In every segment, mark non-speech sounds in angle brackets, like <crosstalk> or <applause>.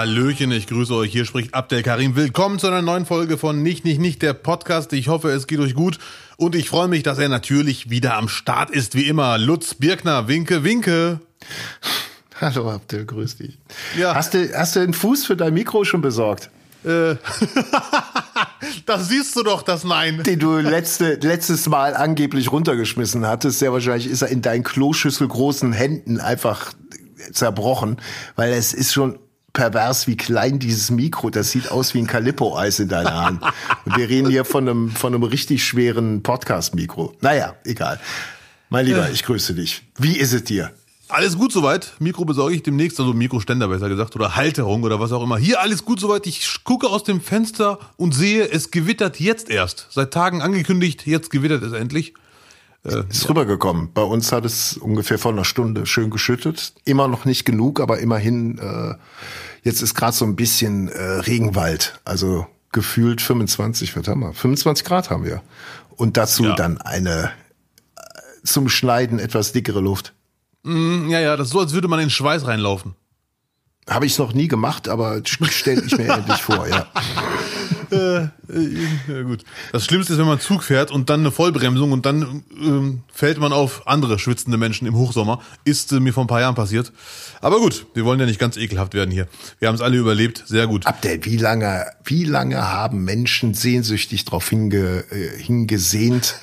Hallöchen, ich grüße euch. Hier spricht Abdel Karim. Willkommen zu einer neuen Folge von Nicht, Nicht, Nicht, der Podcast. Ich hoffe, es geht euch gut. Und ich freue mich, dass er natürlich wieder am Start ist, wie immer. Lutz Birkner, winke, winke. <laughs> Hallo Abdel, grüß dich. Ja. Hast du, hast du einen Fuß für dein Mikro schon besorgt? Äh, <laughs> das siehst du doch, das Nein. Den du letzte, letztes Mal angeblich runtergeschmissen hattest. Sehr wahrscheinlich ist er in deinen Kloschüssel großen Händen einfach zerbrochen, weil es ist schon pervers, wie klein dieses Mikro, das sieht aus wie ein Calippo-Eis in deiner Hand. Und wir reden hier von einem, von einem richtig schweren Podcast-Mikro. Naja, egal. Mein Lieber, ich grüße dich. Wie ist es dir? Alles gut soweit. Mikro besorge ich demnächst, also Mikroständer besser gesagt, oder Halterung oder was auch immer. Hier alles gut soweit. Ich gucke aus dem Fenster und sehe, es gewittert jetzt erst. Seit Tagen angekündigt, jetzt gewittert es endlich. Äh, ist rübergekommen. Bei uns hat es ungefähr vor einer Stunde schön geschüttet. Immer noch nicht genug, aber immerhin, äh, jetzt ist gerade so ein bisschen äh, Regenwald. Also gefühlt 25, was haben wir? 25 Grad haben wir. Und dazu ja. dann eine äh, zum Schneiden etwas dickere Luft. Mm, ja, ja, das ist so, als würde man in Schweiß reinlaufen. Habe ich noch nie gemacht, aber stelle ich mir <laughs> endlich vor, ja. Äh, ja, gut. Das Schlimmste ist, wenn man Zug fährt und dann eine Vollbremsung und dann ähm, fällt man auf andere schwitzende Menschen im Hochsommer. Ist äh, mir vor ein paar Jahren passiert. Aber gut, wir wollen ja nicht ganz ekelhaft werden hier. Wir haben es alle überlebt. Sehr gut. Abdel, wie lange, wie lange haben Menschen sehnsüchtig darauf hinge, äh, hingesehnt,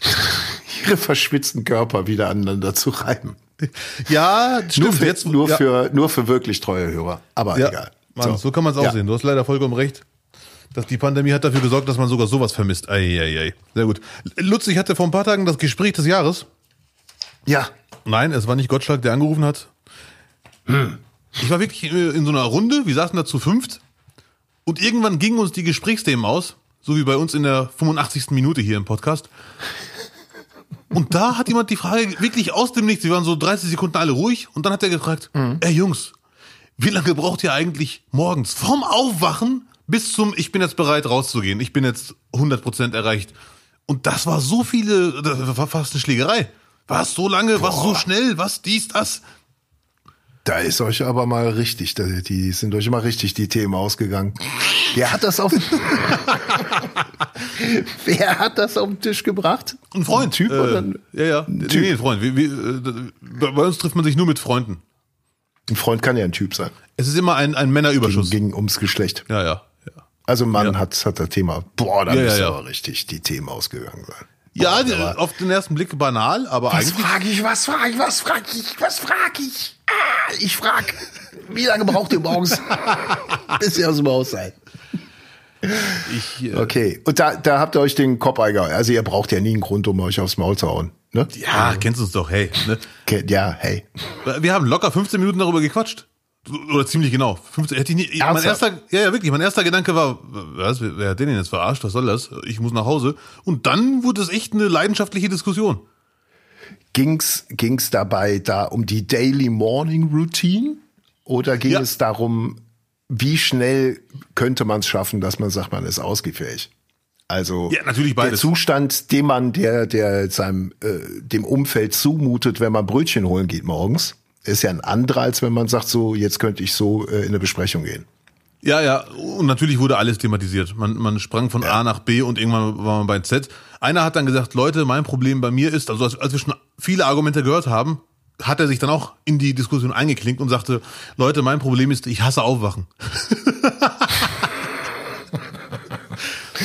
<laughs> ihre verschwitzten Körper wieder aneinander zu reiben? Ja, stimmt. Nur für, jetzt, nur, ja. für, nur für wirklich treue Hörer. Aber ja, egal. Mann, so. so kann man es auch ja. sehen. Du hast leider vollkommen recht. Dass die Pandemie hat dafür gesorgt, dass man sogar sowas vermisst. Eieiei. Sehr gut. Lutz, ich hatte vor ein paar Tagen das Gespräch des Jahres. Ja. Nein, es war nicht Gottschalk, der angerufen hat. Hm. Ich war wirklich in so einer Runde, wir saßen da zu fünft. Und irgendwann gingen uns die Gesprächsthemen aus. So wie bei uns in der 85. Minute hier im Podcast. Und da hat jemand die Frage wirklich aus dem Nichts, wir waren so 30 Sekunden alle ruhig und dann hat er gefragt, mhm. ey Jungs, wie lange braucht ihr eigentlich morgens vom Aufwachen bis zum ich bin jetzt bereit rauszugehen, ich bin jetzt 100% erreicht. Und das war so viele, das war fast eine Schlägerei. Was so lange, Boah. was so schnell, was dies, das. Da ist euch aber mal richtig, die sind euch immer richtig die Themen ausgegangen. Wer hat das auf, <laughs> wer hat das auf den Tisch gebracht? Ein Freund. Ein Typ äh, oder ein, ja, ja. Ein typ. Nee, ein Freund. Wie, wie, äh, bei uns trifft man sich nur mit Freunden. Ein Freund kann ja ein Typ sein. Es ist immer ein, ein Männerüberschuss. Ging, ging ums Geschlecht. Ja, ja. Also Mann ja. hat, hat das Thema. Boah, da ja, müssen ja, aber richtig die Themen ausgegangen sein. Ja, Boah, auf den ersten Blick banal, aber was eigentlich. Was frage ich, was frage ich, was frage ich, was frage ich? Ah, ich frage, wie lange braucht ihr morgens, <laughs> bis ihr aus dem Haus seid? Ich, äh, okay, und da, da habt ihr euch den Kopf eingehauen. Also ihr braucht ja nie einen Grund, um euch aufs Maul zu hauen. Ne? Ja, kennst du es doch, hey. Ne? Ja, hey. Wir haben locker 15 Minuten darüber gequatscht. Oder ziemlich genau. 15, hätte ich nie, mein erster, ja, ja, wirklich, mein erster Gedanke war, was, wer hat den denn jetzt verarscht? Was soll das? Ich muss nach Hause. Und dann wurde es echt eine leidenschaftliche Diskussion. Ging's, ging's dabei da um die Daily Morning Routine? Oder ging ja. es darum, wie schnell könnte man es schaffen, dass man sagt, man ist ausgefähig? Also ja, natürlich beides. der Zustand, dem man der der seinem äh, dem Umfeld zumutet, wenn man Brötchen holen geht morgens, ist ja ein anderer, als wenn man sagt, so jetzt könnte ich so äh, in eine Besprechung gehen. Ja, ja, und natürlich wurde alles thematisiert. Man, man sprang von ja. A nach B und irgendwann war man bei Z. Einer hat dann gesagt, Leute, mein Problem bei mir ist, also als, als wir schon viele Argumente gehört haben, hat er sich dann auch in die Diskussion eingeklinkt und sagte, Leute, mein Problem ist, ich hasse Aufwachen. <laughs>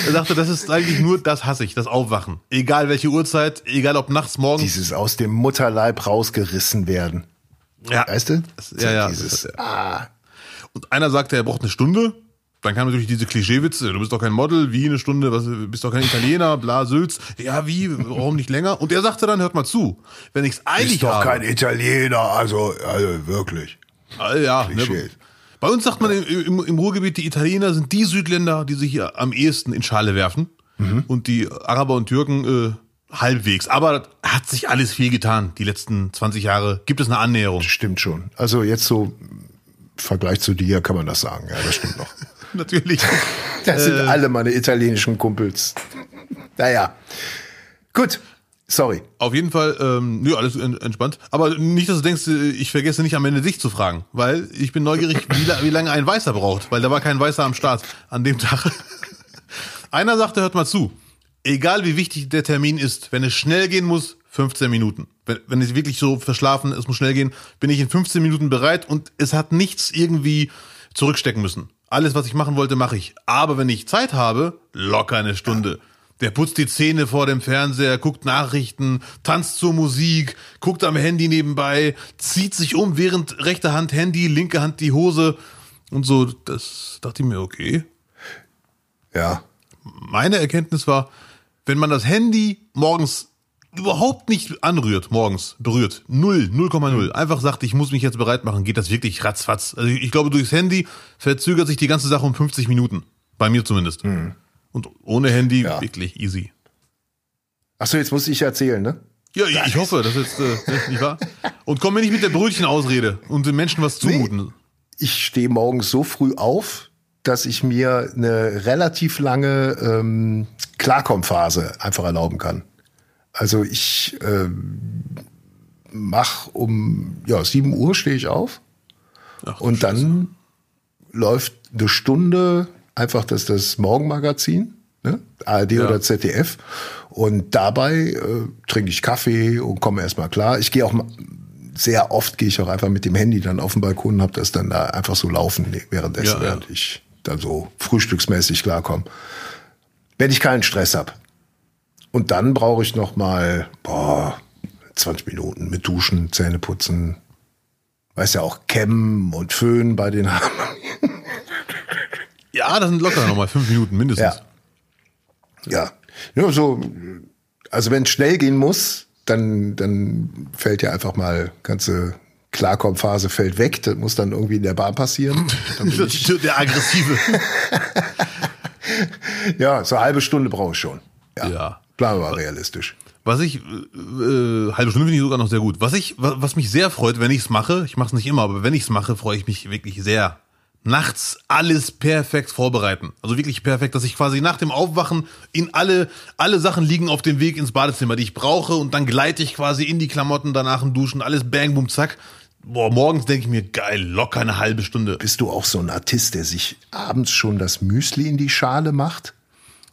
er sagte, das ist eigentlich nur, das hasse ich, das Aufwachen. Egal welche Uhrzeit, egal ob nachts, morgens. Dieses aus dem Mutterleib rausgerissen werden. Ja. Weißt du? Das, ja, ja. Dieses, ah. Und einer sagte, er braucht eine Stunde. Dann kam natürlich diese Klischeewitze, du bist doch kein Model, wie eine Stunde, was, bist doch kein Italiener, bla, Sülz. Ja, wie, warum nicht länger? Und er sagte dann, hört mal zu, wenn ich's eilig Bist doch habe, kein Italiener, also, also wirklich. Also, ja, ne, bei uns sagt man im, im, im, Ruhrgebiet, die Italiener sind die Südländer, die sich hier am ehesten in Schale werfen. Mhm. Und die Araber und Türken äh, halbwegs. Aber hat sich alles viel getan. Die letzten 20 Jahre gibt es eine Annäherung. Stimmt schon. Also jetzt so im Vergleich zu dir kann man das sagen. Ja, das stimmt noch. <laughs> Natürlich. Das sind äh, alle meine italienischen Kumpels. Naja. Gut. Sorry. Auf jeden Fall, ähm, nö, alles en- entspannt. Aber nicht, dass du denkst, äh, ich vergesse nicht am Ende dich zu fragen, weil ich bin neugierig, wie, wie lange ein Weißer braucht, weil da war kein Weißer am Start an dem Tag. <laughs> Einer sagte, hört mal zu, egal wie wichtig der Termin ist, wenn es schnell gehen muss, 15 Minuten. Wenn, wenn es wirklich so verschlafen, es muss schnell gehen, bin ich in 15 Minuten bereit und es hat nichts irgendwie zurückstecken müssen. Alles, was ich machen wollte, mache ich. Aber wenn ich Zeit habe, locker eine Stunde. Der putzt die Zähne vor dem Fernseher, guckt Nachrichten, tanzt zur Musik, guckt am Handy nebenbei, zieht sich um, während rechte Hand Handy, linke Hand die Hose und so. Das dachte ich mir, okay, Ja. meine Erkenntnis war, wenn man das Handy morgens überhaupt nicht anrührt, morgens berührt, null, 0,0, einfach sagt, ich muss mich jetzt bereit machen, geht das wirklich ratzfatz. Also ich glaube, durchs Handy verzögert sich die ganze Sache um 50 Minuten. Bei mir zumindest. Und ohne Handy Ja. wirklich easy. Achso, jetzt muss ich erzählen, ne? Ja, ich, ich hoffe, das ist äh, nicht wahr. Und komm mir nicht mit der Brötchenausrede und den Menschen was zumuten. Ich stehe morgens so früh auf, dass ich mir eine relativ lange ähm, Klarkommphase einfach erlauben kann. Also ich ähm, mach um ja, 7 Uhr stehe ich auf Ach, und dann läuft eine Stunde einfach das, das Morgenmagazin, ne? ARD Ja. oder ZDF. Und dabei äh, trinke ich Kaffee und komme erstmal klar. Ich gehe auch sehr oft gehe ich auch einfach mit dem Handy dann auf den Balkon und habe das dann da einfach so laufen währenddessen, Ja, ja. während ich dann so frühstücksmäßig klarkomme. Wenn ich keinen Stress habe. Und dann brauche ich noch mal boah, 20 Minuten mit Duschen, Zähne putzen. Weiß ja auch Kämmen und Föhn bei den Haaren. Ja, das sind locker nochmal fünf Minuten mindestens. Ja. Ja. ja, so, also wenn es schnell gehen muss, dann, dann fällt ja einfach mal ganze Klarkommphase fällt weg. Das muss dann irgendwie in der Bahn passieren. <laughs> Der aggressive. <laughs> ja, so eine halbe Stunde brauche ich schon. Ja. Ja. Bleiben wir mal realistisch. Was ich, äh, äh, halbe Stunde finde ich sogar noch sehr gut. Was ich, wa- was mich sehr freut, wenn ich es mache, ich mache es nicht immer, aber wenn ich es mache, freue ich mich wirklich sehr. Nachts alles perfekt vorbereiten. Also wirklich perfekt, dass ich quasi nach dem Aufwachen in alle, alle Sachen liegen auf dem Weg ins Badezimmer, die ich brauche und dann gleite ich quasi in die Klamotten, danach im Duschen, alles bang, boom, zack. Boah, morgens denke ich mir, geil, locker eine halbe Stunde. Bist du auch so ein Artist, der sich abends schon das Müsli in die Schale macht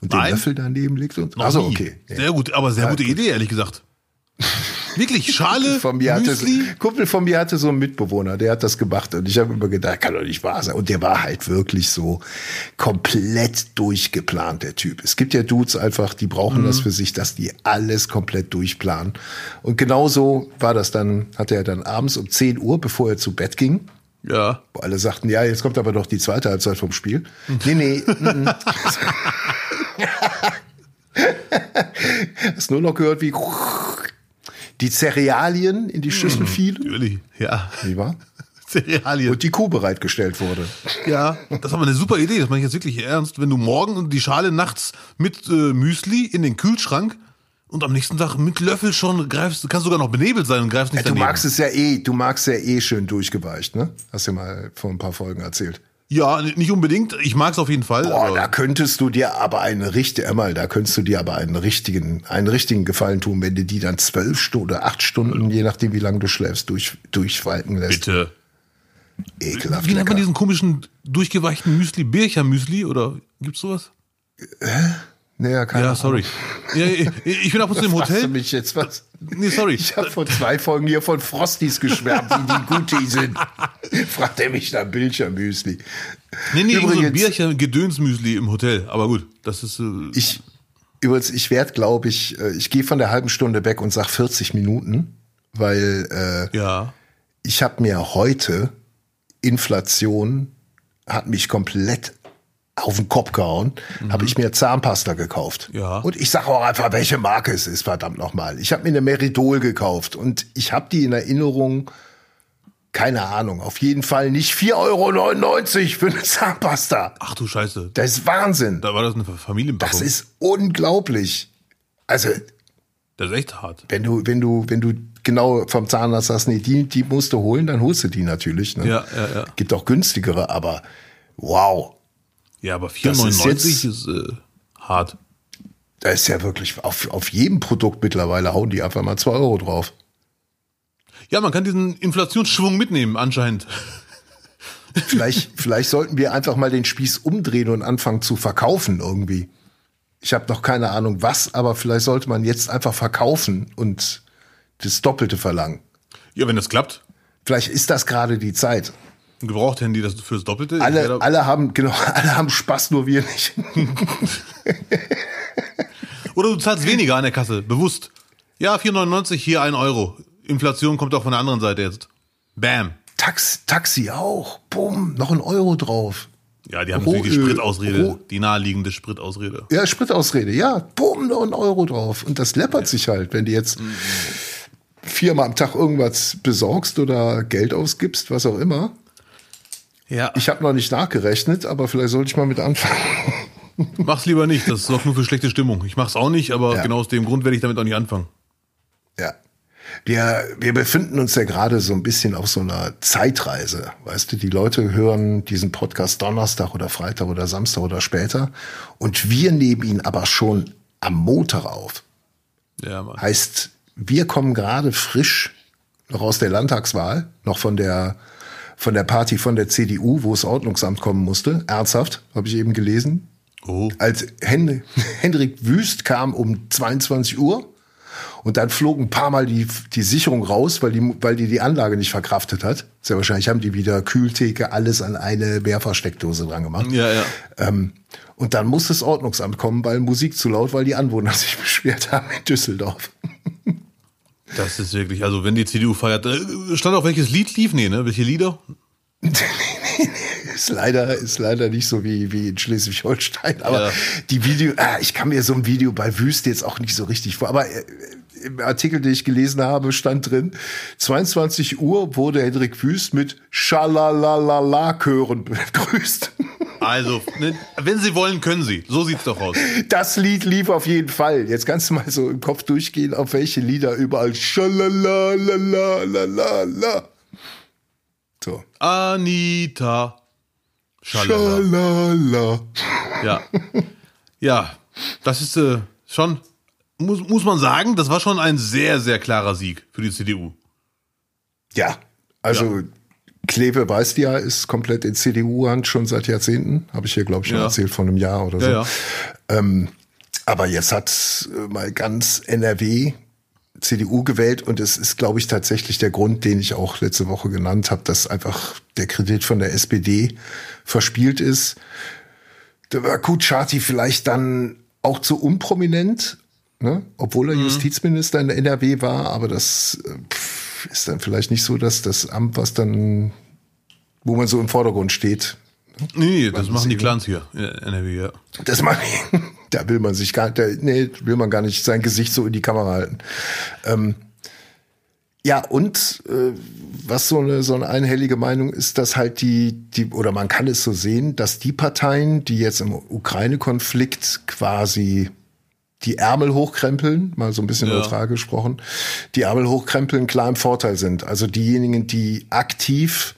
und den Nein. Löffel daneben legt? Und, also okay. Ja. Sehr gut, aber sehr gute Idee, ehrlich gesagt. <laughs> Wirklich, Schale, von mir hatte, Kumpel von mir hatte so einen Mitbewohner, der hat das gemacht und ich habe immer gedacht, kann doch nicht wahr sein. Und der war halt wirklich so komplett durchgeplant, der Typ. Es gibt ja Dudes einfach, die brauchen Mhm. das für sich, dass die alles komplett durchplanen. Und genauso war das dann, hatte er dann abends um 10 Uhr, bevor er zu Bett ging, ja. wo alle sagten, ja, jetzt kommt aber doch die zweite Halbzeit vom Spiel. Nee, nee. <laughs> mm, mm. <laughs> Hast nur noch gehört, wie die Cerealien in die Schüssel fielen, Natürlich, ja. nicht wahr? <laughs> Cerealien. Und die Kuh bereitgestellt wurde. Ja, das war mal eine super Idee, das meine ich jetzt wirklich ernst. Wenn du morgen die Schale nachts mit äh, Müsli in den Kühlschrank und am nächsten Tag mit Löffel schon greifst, du kannst sogar noch benebelt sein und greifst nicht Du daneben. magst es ja eh, du magst ja eh schön durchgeweicht, ne? Hast du mal vor ein paar Folgen erzählt. Ja, nicht unbedingt. Ich mag's auf jeden Fall. Boah, aber da könntest du dir aber einen richtigen, einmal, da könntest du dir aber einen richtigen, einen richtigen Gefallen tun, wenn du die dann zwölf Stunden oder acht Stunden, je nachdem wie lange du schläfst, durch, durchwalken lässt. bitte. Ekelhaft. Wie nennt man diesen komischen durchgeweichten Müsli? Bircher-Müsli oder gibt's sowas? Naja, keine Ja, Ahnung. sorry. Ja, ich, ich bin ab und zu im du Hotel. mich jetzt was? Nee, sorry. Ich habe vor zwei Folgen hier von Frosties geschwärmt, wie die gut die sind. Fragt er mich nach Bilchermüsli. Nee, nee, irgend so ein Übrigens- Bircher-Gedönsmüsli im Hotel. Aber gut, das ist. Äh, Ich, übrigens, ich werde, glaube ich, äh, ich gehe von der halben Stunde weg und sag 40 Minuten, weil äh, ja. ich habe mir heute Inflation hat mich komplett auf den Kopf gehauen, habe ich mir Zahnpasta gekauft. Mhm. Ja. Und ich sage auch einfach, welche Marke es ist, verdammt nochmal. Ich habe mir eine Meridol gekauft und ich habe die in Erinnerung, keine Ahnung, auf jeden Fall nicht 4,99 Euro für eine Zahnpasta. Ach du Scheiße. Das ist Wahnsinn. Da war das eine Familienpackung. Das ist unglaublich. Also, das ist echt hart. wenn du, wenn du, wenn du genau vom Zahnarzt sagst, nee, die, die musst du holen, dann holst du die natürlich. Ne? Ja, ja, ja. Gibt auch günstigere, aber wow. Ja, aber Das ist 4,99 ist, ist äh, hart. Da ist ja wirklich auf, auf jedem Produkt mittlerweile hauen die einfach mal zwei Euro drauf. Ja, man kann diesen Inflationsschwung mitnehmen, anscheinend. Vielleicht, <laughs> vielleicht sollten wir einfach mal den Spieß umdrehen und anfangen zu verkaufen irgendwie. Ich habe noch keine Ahnung was, aber vielleicht sollte man jetzt einfach verkaufen und das Doppelte verlangen. Ja, wenn das klappt. Vielleicht ist das gerade die Zeit. Ein Gebrauchthandy, das für das Doppelte. Alle, alle haben, genau, <laughs> alle haben Spaß, nur wir nicht. <laughs> Oder du zahlst weniger an der Kasse, bewusst. Ja, 4,99, hier ein Euro. Inflation kommt auch von der anderen Seite jetzt. Bam. Tax, Taxi auch. Bumm, noch ein Euro drauf. Ja, die haben natürlich die Rohöl, Spritausrede, Roh- die naheliegende Spritausrede. Ja, Spritausrede, ja. Bumm, noch ein Euro drauf. Und das läppert sich halt, wenn du jetzt viermal am Tag irgendwas besorgst oder Geld ausgibst, was auch immer. Ja, Ich habe noch nicht nachgerechnet, aber vielleicht sollte ich mal mit anfangen. <laughs> mach's lieber nicht, das sorgt nur für schlechte Stimmung. Ich mach's auch nicht, aber Ja. genau aus dem Grund werde ich damit auch nicht anfangen. Ja. Wir, wir befinden uns ja gerade so ein bisschen auf so einer Zeitreise. Weißt du, die Leute hören diesen Podcast Donnerstag oder Freitag oder Samstag oder später. Und wir nehmen ihn aber schon am Montag auf. Ja, Mann. Heißt, wir kommen gerade frisch noch aus der Landtagswahl, noch von der, von der Party von der CDU, wo das Ordnungsamt kommen musste. Ernsthaft, habe ich eben gelesen. Oh. Als Hen <laughs> Hendrik Wüst kam um 22 Uhr und dann flog ein paar Mal die, die Sicherung raus, weil die, weil die die Anlage nicht verkraftet hat. Sehr wahrscheinlich haben die wieder Kühltheke, alles an eine Mehrfachsteckdose dran gemacht. Ja, ja. Ähm, und dann muss das Ordnungsamt kommen, weil Musik zu laut, weil die Anwohner <laughs> sich beschwert haben in Düsseldorf. Das ist wirklich, also wenn die CDU feiert, äh, stand auch welches Lied lief? Nee, ne? Welche Lieder? <laughs> ist leider, ist leider nicht so wie, wie in Schleswig-Holstein. Aber Ja. die Video, ah, ich kann mir so ein Video bei Wüste jetzt auch nicht so richtig vor. Aber äh, im Artikel, den ich gelesen habe, stand drin, 22 Uhr wurde Hendrik Wüst mit Schalalalala-Chören <laughs> begrüßt. Also, ne, wenn sie wollen, können sie. So sieht's doch aus. Das Lied lief auf jeden Fall. Jetzt kannst du mal so im Kopf durchgehen, auf welche Lieder überall Schalalalala. So. Anita. Schalala. Schalala. Ja. Ja, das ist äh, schon, muss, muss man sagen, das war schon ein sehr, sehr klarer Sieg für die CDU. Ja, also Kleve weißt ja, ist komplett in CDU-Hand schon seit Jahrzehnten. Habe ich hier, glaube ich, schon Ja. erzählt, von einem Jahr oder so. Ja, ja. Ähm, aber jetzt hat äh, mal ganz NRW CDU gewählt und es ist, glaube ich, tatsächlich der Grund, den ich auch letzte Woche genannt habe, dass einfach der Kredit von der SPD verspielt ist. Da war Kutschaty vielleicht dann auch zu unprominent, ne? obwohl er Justizminister in der NRW war, aber das äh, pff, ist dann vielleicht nicht so, dass das Amt, was dann, wo man so im Vordergrund steht, Nee, das machen die Clans hier NRW, ja. das man, <laughs> da will man sich gar, da, nee, will man gar nicht sein Gesicht so in die Kamera halten. Ähm, ja, und äh, was so eine, so eine einhellige Meinung ist, dass halt die, die, oder man kann es so sehen, dass die Parteien, die jetzt im Ukraine-Konflikt quasi die Ärmel hochkrempeln, mal so ein bisschen Ja. neutral gesprochen, die Ärmel hochkrempeln klar im Vorteil sind. Also diejenigen, die aktiv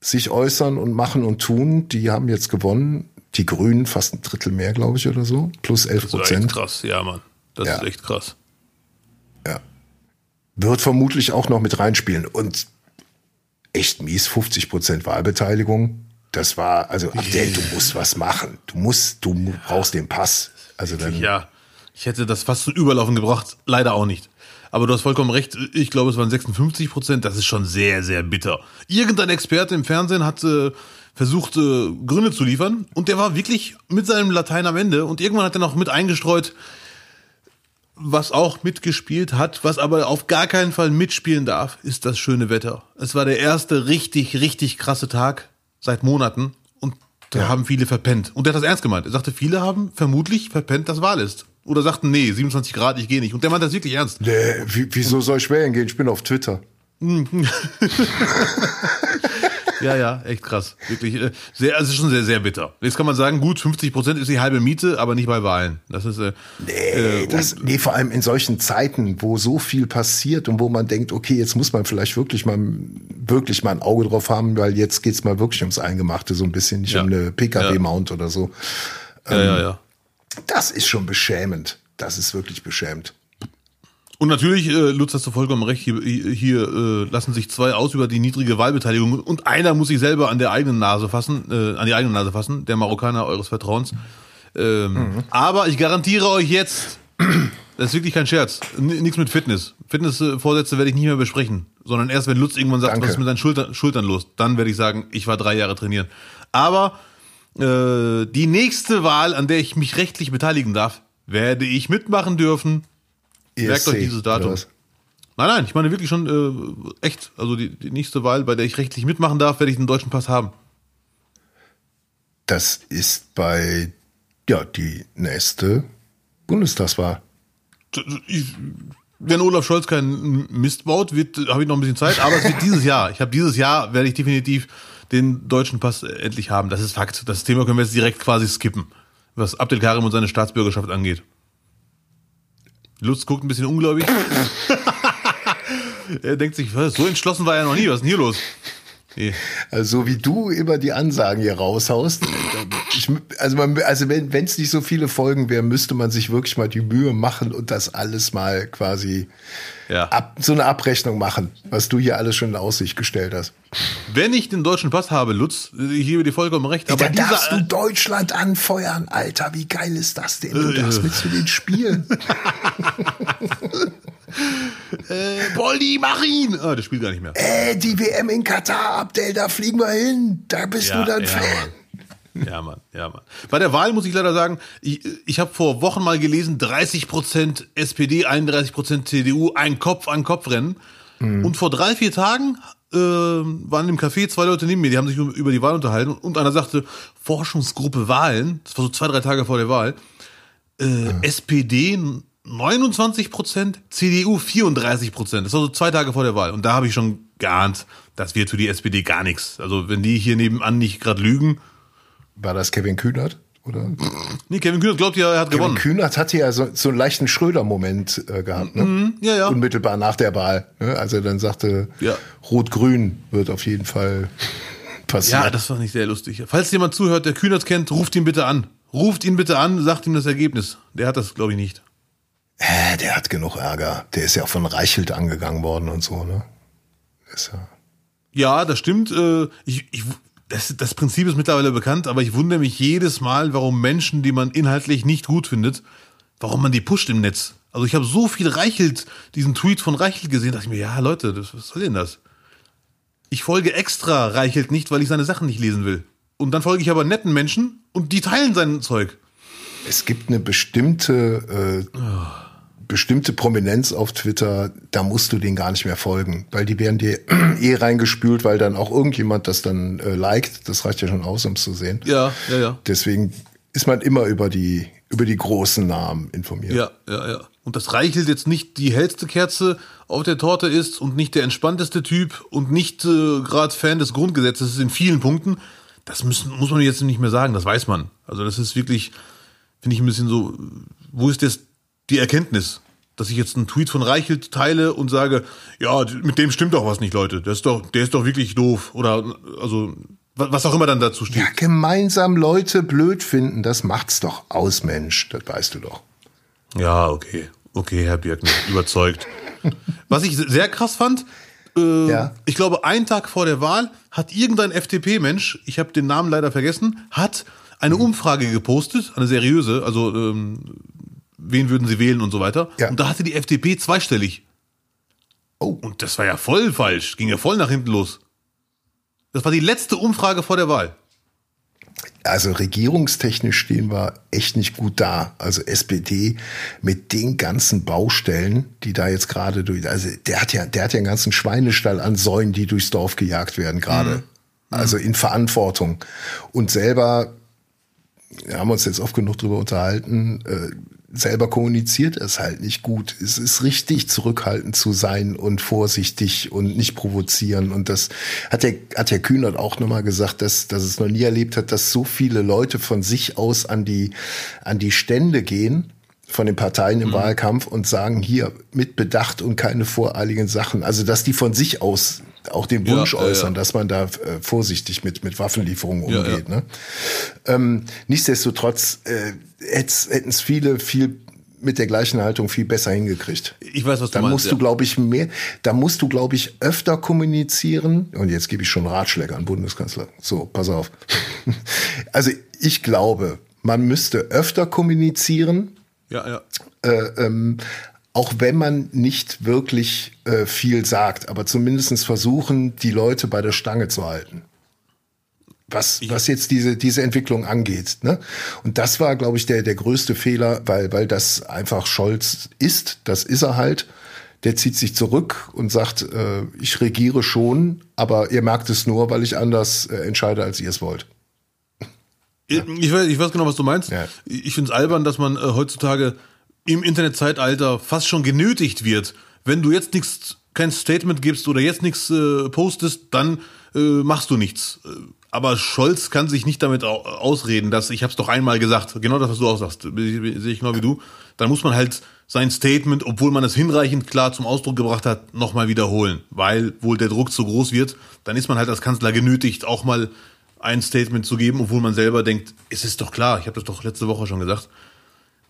sich äußern und machen und tun, die haben jetzt gewonnen. Die Grünen fast ein Drittel mehr, glaube ich, oder so. Plus 11 Das ist echt Prozent. krass, ja, Mann. Das Ja. ist echt krass. Ja. Wird vermutlich auch noch mit reinspielen. Und echt mies, 50 Prozent Wahlbeteiligung. Das war, also Abdel, du musst was machen. Du musst, du brauchst den Pass. Also dann, Ja, ich hätte das fast zum Überlaufen gebracht, leider auch nicht. Aber du hast vollkommen recht, ich glaube, es waren 56 Prozent, das ist schon sehr, sehr bitter. Irgendein Experte im Fernsehen hat äh, versucht, äh, Gründe zu liefern und der war wirklich mit seinem Latein am Ende und irgendwann hat er noch mit eingestreut, was auch mitgespielt hat, was aber auf gar keinen Fall mitspielen darf, ist das schöne Wetter. Es war der erste richtig, richtig krasse Tag seit Monaten und da haben viele verpennt. Und der hat das ernst gemeint. Er sagte, viele haben vermutlich verpennt, dass Wahl ist. Oder sagten, nee, 27 Grad, ich gehe nicht. Und der meint das wirklich ernst. Nee, wie, wieso soll ich wählen gehen? Ich bin auf Twitter. <laughs> Ja, ja, echt krass. Wirklich, äh, sehr, also es ist schon sehr, sehr bitter. Jetzt kann man sagen, gut, 50 Prozent ist die halbe Miete, aber nicht bei Wahlen. Das ist, äh, Nee, das, nee, vor allem in solchen Zeiten, wo so viel passiert und wo man denkt, okay, jetzt muss man vielleicht wirklich mal, wirklich mal ein Auge drauf haben, weil jetzt geht's mal wirklich ums Eingemachte, so ein bisschen, nicht Ja. um eine PKW-Mount oder so. ja, ja, ja. Das ist schon beschämend. Das ist wirklich beschämend. Und natürlich, äh, Lutz, hast du vollkommen recht, hier, hier äh, lassen sich zwei aus über die niedrige Wahlbeteiligung und einer muss sich selber an der eigenen Nase fassen, äh, an die eigene Nase fassen, der Marokkaner eures Vertrauens. Ähm, mhm. Aber ich garantiere euch jetzt, <clears throat> das ist wirklich kein Scherz, nichts mit Fitness. Fitnessvorsätze werde ich nicht mehr besprechen, sondern erst wenn Lutz irgendwann sagt, Danke. was ist mit seinen Schultern, Schultern los, dann werde ich sagen, ich war drei Jahre trainieren. Aber äh, die nächste Wahl, an der ich mich rechtlich beteiligen darf, werde ich mitmachen dürfen Merkt euch dieses Datum. Nein, nein, ich meine wirklich schon äh, echt. Also die, die nächste Wahl, bei der ich rechtlich mitmachen darf, werde ich einen deutschen Pass haben. Das ist bei, ja, die nächste Bundestagswahl. Ich, wenn Olaf Scholz keinen Mist baut, habe ich noch ein bisschen Zeit, aber es wird dieses Jahr. Ich habe dieses Jahr, werde ich definitiv den deutschen Pass endlich haben. Das ist Fakt. Das Thema können wir jetzt direkt quasi skippen, was Abdelkarim und seine Staatsbürgerschaft angeht. Lutz guckt ein bisschen ungläubig. <laughs> er denkt sich, so entschlossen war er noch nie. Was ist denn hier los? Also wie du immer die Ansagen hier raushaust. Ich, also man, also wenn es nicht so viele Folgen wären, müsste man sich wirklich mal die Mühe machen und das alles mal quasi ja. ab, so eine Abrechnung machen, was du hier alles schon in Aussicht gestellt hast. Wenn ich den deutschen Pass habe, Lutz, ich gebe dir vollkommen recht. Aber da darfst du Deutschland anfeuern, Alter. Wie geil ist das denn? Du darfst mit zu den Spielen. <laughs> äh, Bolli, mach ihn! Ah, der spielt gar nicht mehr. Äh, die WM in Katar, Abdel, da fliegen wir hin. Da bist ja, du dann ja, Fan. Mann. Ja, Mann, ja, Mann. Bei der Wahl muss ich leider sagen, ich, ich habe vor Wochen mal gelesen, 30% SPD, 31% CDU, ein Kopf-an-Kopf-Rennen. Mhm. Und vor drei, vier Tagen äh, waren im Café zwei Leute neben mir, die haben sich über die Wahl unterhalten und einer sagte, Forschungsgruppe Wahlen, das war so zwei, drei Tage vor der Wahl, äh, mhm. SPD 29 Prozent, CDU 34 Prozent. Das war so zwei Tage vor der Wahl. Und da habe ich schon geahnt, das wird für die SPD gar nichts. Also wenn die hier nebenan nicht gerade lügen. War das Kevin Kühnert? Oder? Nee, Kevin Kühnert glaubt ja, er hat Kevin gewonnen. Kevin Kühnert hatte ja so, so einen leichten Schröder-Moment äh, gehabt, ne? Mhm, ja, ja. Unmittelbar nach der Wahl. Ne? Als er dann sagte, ja. Rot-Grün wird auf jeden Fall passieren. Ja, das war nicht sehr lustig. Falls jemand zuhört, der Kühnert kennt, ruft ihn bitte an. Ruft ihn bitte an, sagt ihm das Ergebnis. Der hat das, glaube ich, nicht. Äh, der hat genug Ärger. Der ist ja auch von Reichelt angegangen worden und so, ne? Ist ja. Ja, das stimmt. Äh, ich, ich, das, das Prinzip ist mittlerweile bekannt, aber ich wundere mich jedes Mal, warum Menschen, die man inhaltlich nicht gut findet, warum man die pusht im Netz. Also ich habe so viel Reichelt, diesen Tweet von Reichelt gesehen, dachte ich mir, ja Leute, das, was soll denn das? Ich folge extra Reichelt nicht, weil ich seine Sachen nicht lesen will. Und dann folge ich aber netten Menschen und die teilen sein Zeug. Es gibt eine bestimmte äh, oh bestimmte Prominenz auf Twitter, da musst du denen gar nicht mehr folgen, weil die werden dir <clears throat> eh reingespült, weil dann auch irgendjemand das dann äh, liked. Das reicht ja schon aus, um es zu sehen. Ja, ja, ja. Deswegen ist man immer über die über die großen Namen informiert. Ja, ja, ja. Und das Reichelt jetzt nicht die hellste Kerze auf der Torte ist und nicht der entspannteste Typ und nicht äh, gerade Fan des Grundgesetzes ist in vielen Punkten. Das müssen, muss man jetzt nicht mehr sagen, das weiß man. Also das ist wirklich, finde ich ein bisschen so, wo ist das die Erkenntnis, dass ich jetzt einen Tweet von Reichelt teile und sage, ja, mit dem stimmt doch was nicht, Leute. Der ist doch, der ist doch wirklich doof. Oder also was auch immer dann dazu steht. Ja, gemeinsam Leute blöd finden, das macht's doch aus, Mensch. Das weißt du doch. Ja, okay. Okay, Herr Birken, überzeugt. <laughs> Was ich sehr krass fand, äh, ja. ich glaube, einen Tag vor der Wahl hat irgendein FDP-Mensch, ich habe den Namen leider vergessen, hat eine. Umfrage gepostet, eine seriöse, also ähm, wen würden sie wählen und so weiter. Ja. Und da hatte die FDP zweistellig. Oh. Und das war ja voll falsch. Ging ja voll nach hinten los. Das war die letzte Umfrage vor der Wahl. Also regierungstechnisch stehen wir echt nicht gut da. Also SPD mit den ganzen Baustellen, die da jetzt gerade durch, also der hat ja, der hat ja einen ganzen Schweinestall an Säulen, die durchs Dorf gejagt werden gerade. Mhm. Also in Verantwortung. Und selber, wir haben uns jetzt oft genug drüber unterhalten, äh, selber kommuniziert es halt nicht gut. Es ist richtig, zurückhaltend zu sein und vorsichtig und nicht provozieren. Und das hat der, hat der Kühnert auch nochmal gesagt, dass, dass es noch nie erlebt hat, dass so viele Leute von sich aus an die, an die Stände gehen von den Parteien im mhm. Wahlkampf und sagen, hier mit Bedacht und keine voreiligen Sachen. Also, dass die von sich aus auch den Wunsch ja, äußern, ja. dass man da äh, vorsichtig mit, mit Waffenlieferungen umgeht. Ja, ne? Ähm, nichtsdestotrotz, äh, hätten es viele viel mit der gleichen Haltung viel besser hingekriegt. Ich weiß, was du da meinst. musst du, glaube ich, mehr, da musst du, glaube ich, öfter kommunizieren. Und jetzt gebe ich schon Ratschläge an Bundeskanzler. So, pass auf. <laughs> Also ich glaube, man müsste öfter kommunizieren, ja, ja. äh, ähm, auch wenn man nicht wirklich äh, viel sagt, aber zumindest versuchen, die Leute bei der Stange zu halten. Was, was jetzt diese, diese Entwicklung angeht. Ne? Und das war, glaube ich, der, der größte Fehler, weil, weil das einfach Scholz ist, das ist er halt. Der zieht sich zurück und sagt, äh, ich regiere schon, aber ihr merkt es nur, weil ich anders äh, entscheide, als ihr es wollt. Ich, ich, weiß, ich weiß genau, was du meinst. Ja. Ich finde es albern, dass man äh, heutzutage im Internetzeitalter fast schon genötigt wird. Wenn du jetzt nichts, kein Statement gibst oder jetzt nichts äh, postest, dann äh, machst du nichts. Aber Scholz kann sich nicht damit au- ausreden, dass ich habe es doch einmal gesagt. Genau das, was du auch sagst, sehe ich genau wie du. Dann muss man halt sein Statement, obwohl man es hinreichend klar zum Ausdruck gebracht hat, nochmal wiederholen, weil wohl der Druck zu groß wird. Dann ist man halt als Kanzler genötigt, auch mal ein Statement zu geben, obwohl man selber denkt, es ist doch klar, ich habe das doch letzte Woche schon gesagt.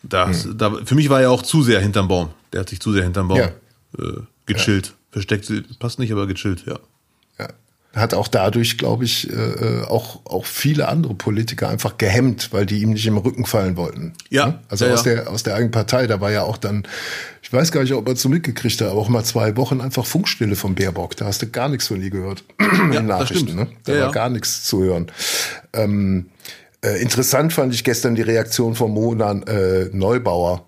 Das, da, für mich war er auch zu sehr hinterm Baum. Der hat sich zu sehr hinterm Baum Ja. äh, gechillt. Versteckt, passt nicht, aber gechillt, ja. Ja. Hat auch dadurch, glaube ich, äh, auch, auch viele andere Politiker einfach gehemmt, weil die ihm nicht im Rücken fallen wollten. Ja. Ne? Also Ja, aus, ja. der, aus der eigenen Partei, da war ja auch dann, ich weiß gar nicht, ob er es so mitgekriegt hat, aber auch mal zwei Wochen einfach Funkstille vom Baerbock. Da hast du gar nichts von ihr gehört. <clears throat> In das Nachrichten, stimmt. ne? Da Ja, war ja. gar nichts zu hören. Ähm, äh, interessant fand ich gestern die Reaktion von Mona äh, Neubauer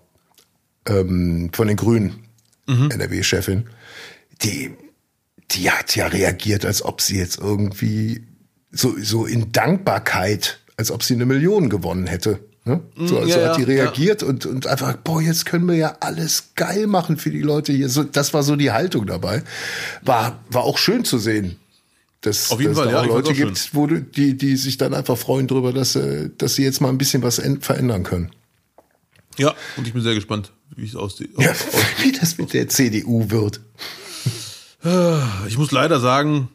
ähm, von den Grünen, Mhm. NRW-Chefin. Die, die hat ja reagiert, als ob sie jetzt irgendwie so, so in Dankbarkeit, als ob sie eine Million gewonnen hätte. Ne? So, Mm, so ja, hat die ja, reagiert und, und einfach, boah, jetzt können wir ja alles geil machen für die Leute hier. So, das war so die Haltung dabei. War, war auch schön zu sehen. Dass, Auf jeden dass Fall, da ja, Leute gibt, wo du, die, die sich dann einfach freuen darüber, dass, äh, dass sie jetzt mal ein bisschen was verändern können. Ja, und ich bin sehr gespannt, wie es aussieht. Ja, <laughs> wie das mit der CDU wird. Ich muss leider sagen,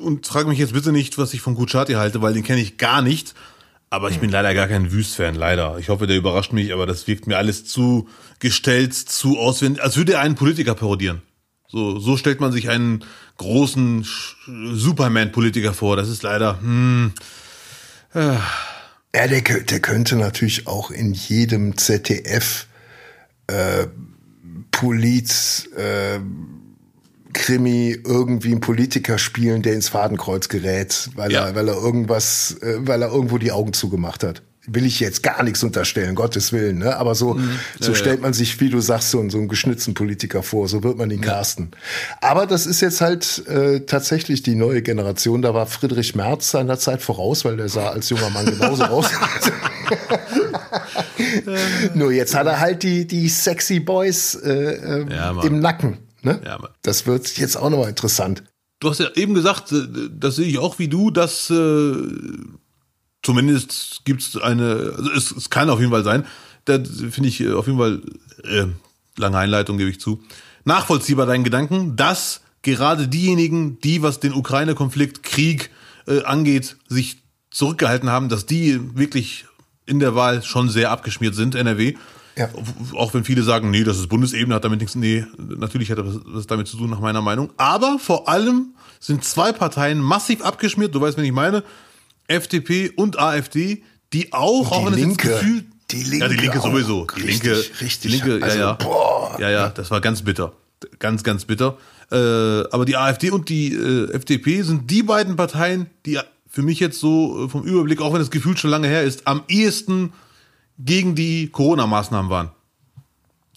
und frage mich jetzt bitte nicht, was ich von Kuchati halte, weil den kenne ich gar nicht. Aber ich bin leider gar kein Wüst-Fan, leider. Ich hoffe, der überrascht mich, aber das wirkt mir alles zu gestellt, zu auswendig, als würde er einen Politiker parodieren. So, so stellt man sich einen großen Superman-Politiker vor. Das ist leider, hm, Ja, der, der könnte natürlich auch in jedem ZDF äh, Polit äh, Krimi irgendwie einen Politiker spielen, der ins Fadenkreuz gerät, weil Ja. er, weil er irgendwas, äh, weil er irgendwo die Augen zugemacht hat. Will ich jetzt gar nichts unterstellen, Gottes Willen, ne? Aber so, so Ja, stellt ja. man sich, wie du sagst, so, einen- so einen geschnitzten Politiker vor, so wird man ihn casten. Aber das ist jetzt halt äh, tatsächlich die neue Generation. Da war Friedrich Merz seiner Zeit voraus, weil der sah als junger Mann genauso <laughs> aus. Nur jetzt hat er halt die, die sexy Boys äh, äh, Ja, im Nacken. Ne? Ja, das wird jetzt auch nochmal interessant. Du hast ja eben gesagt, äh, das sehe ich auch wie du, dass äh, zumindest gibt es eine, also es, es kann auf jeden Fall sein, da finde ich äh, auf jeden Fall, äh, lange Einleitung gebe ich zu, nachvollziehbar deinen Gedanken, dass gerade diejenigen, die, was den Ukraine-Konflikt, Krieg äh, angeht, sich zurückgehalten haben, dass die wirklich in der Wahl schon sehr abgeschmiert sind, NRW. Ja. Auch wenn viele sagen, nee, das ist Bundesebene, hat damit nichts, nee, natürlich hat das was damit zu tun, nach meiner Meinung. Aber vor allem sind zwei Parteien massiv abgeschmiert, du weißt, wen ich meine, FDP und AfD, die auch, die auch wenn Linke. Gefühl, Die Linke ja, die Linke sowieso, die Richtig, Linke, richtig. die Linke, Also, ja, ja, boah. ja, ja, das war ganz bitter, ganz, ganz bitter. Äh, aber die AfD und die äh, FDP sind die beiden Parteien, die für mich jetzt so äh, vom Überblick, auch wenn das Gefühl schon lange her ist, am ehesten gegen die Corona-Maßnahmen waren.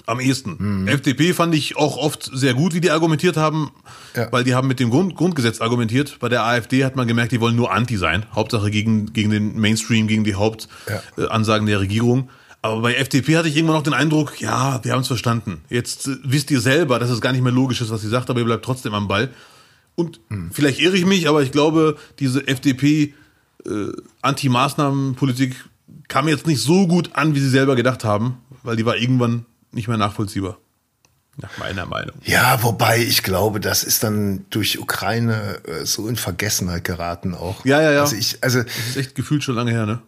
Am ehesten. FDP fand ich auch oft sehr gut, wie die argumentiert haben, Ja. weil die haben mit dem Grund, Grundgesetz argumentiert. Bei der AfD hat man gemerkt, die wollen nur Anti sein. Hauptsache gegen, gegen den Mainstream, gegen die Hauptansagen Ja. äh, der Regierung. Aber bei FDP hatte ich irgendwann noch den Eindruck, ja, wir haben es verstanden. Jetzt äh, wisst ihr selber, dass es gar nicht mehr logisch ist, was sie sagt, aber ihr bleibt trotzdem am Ball. Und vielleicht irre ich mich, aber ich glaube, diese FDP äh, Anti-Maßnahmen-Politik kam jetzt nicht so gut an, wie sie selber gedacht haben, weil die war irgendwann nicht mehr nachvollziehbar. Nach meiner Meinung. Ja, wobei ich glaube, das ist dann durch Ukraine äh, so in Vergessenheit geraten auch. Ja, ja, ja. Also ich, also Das ist echt gefühlt schon lange her, ne?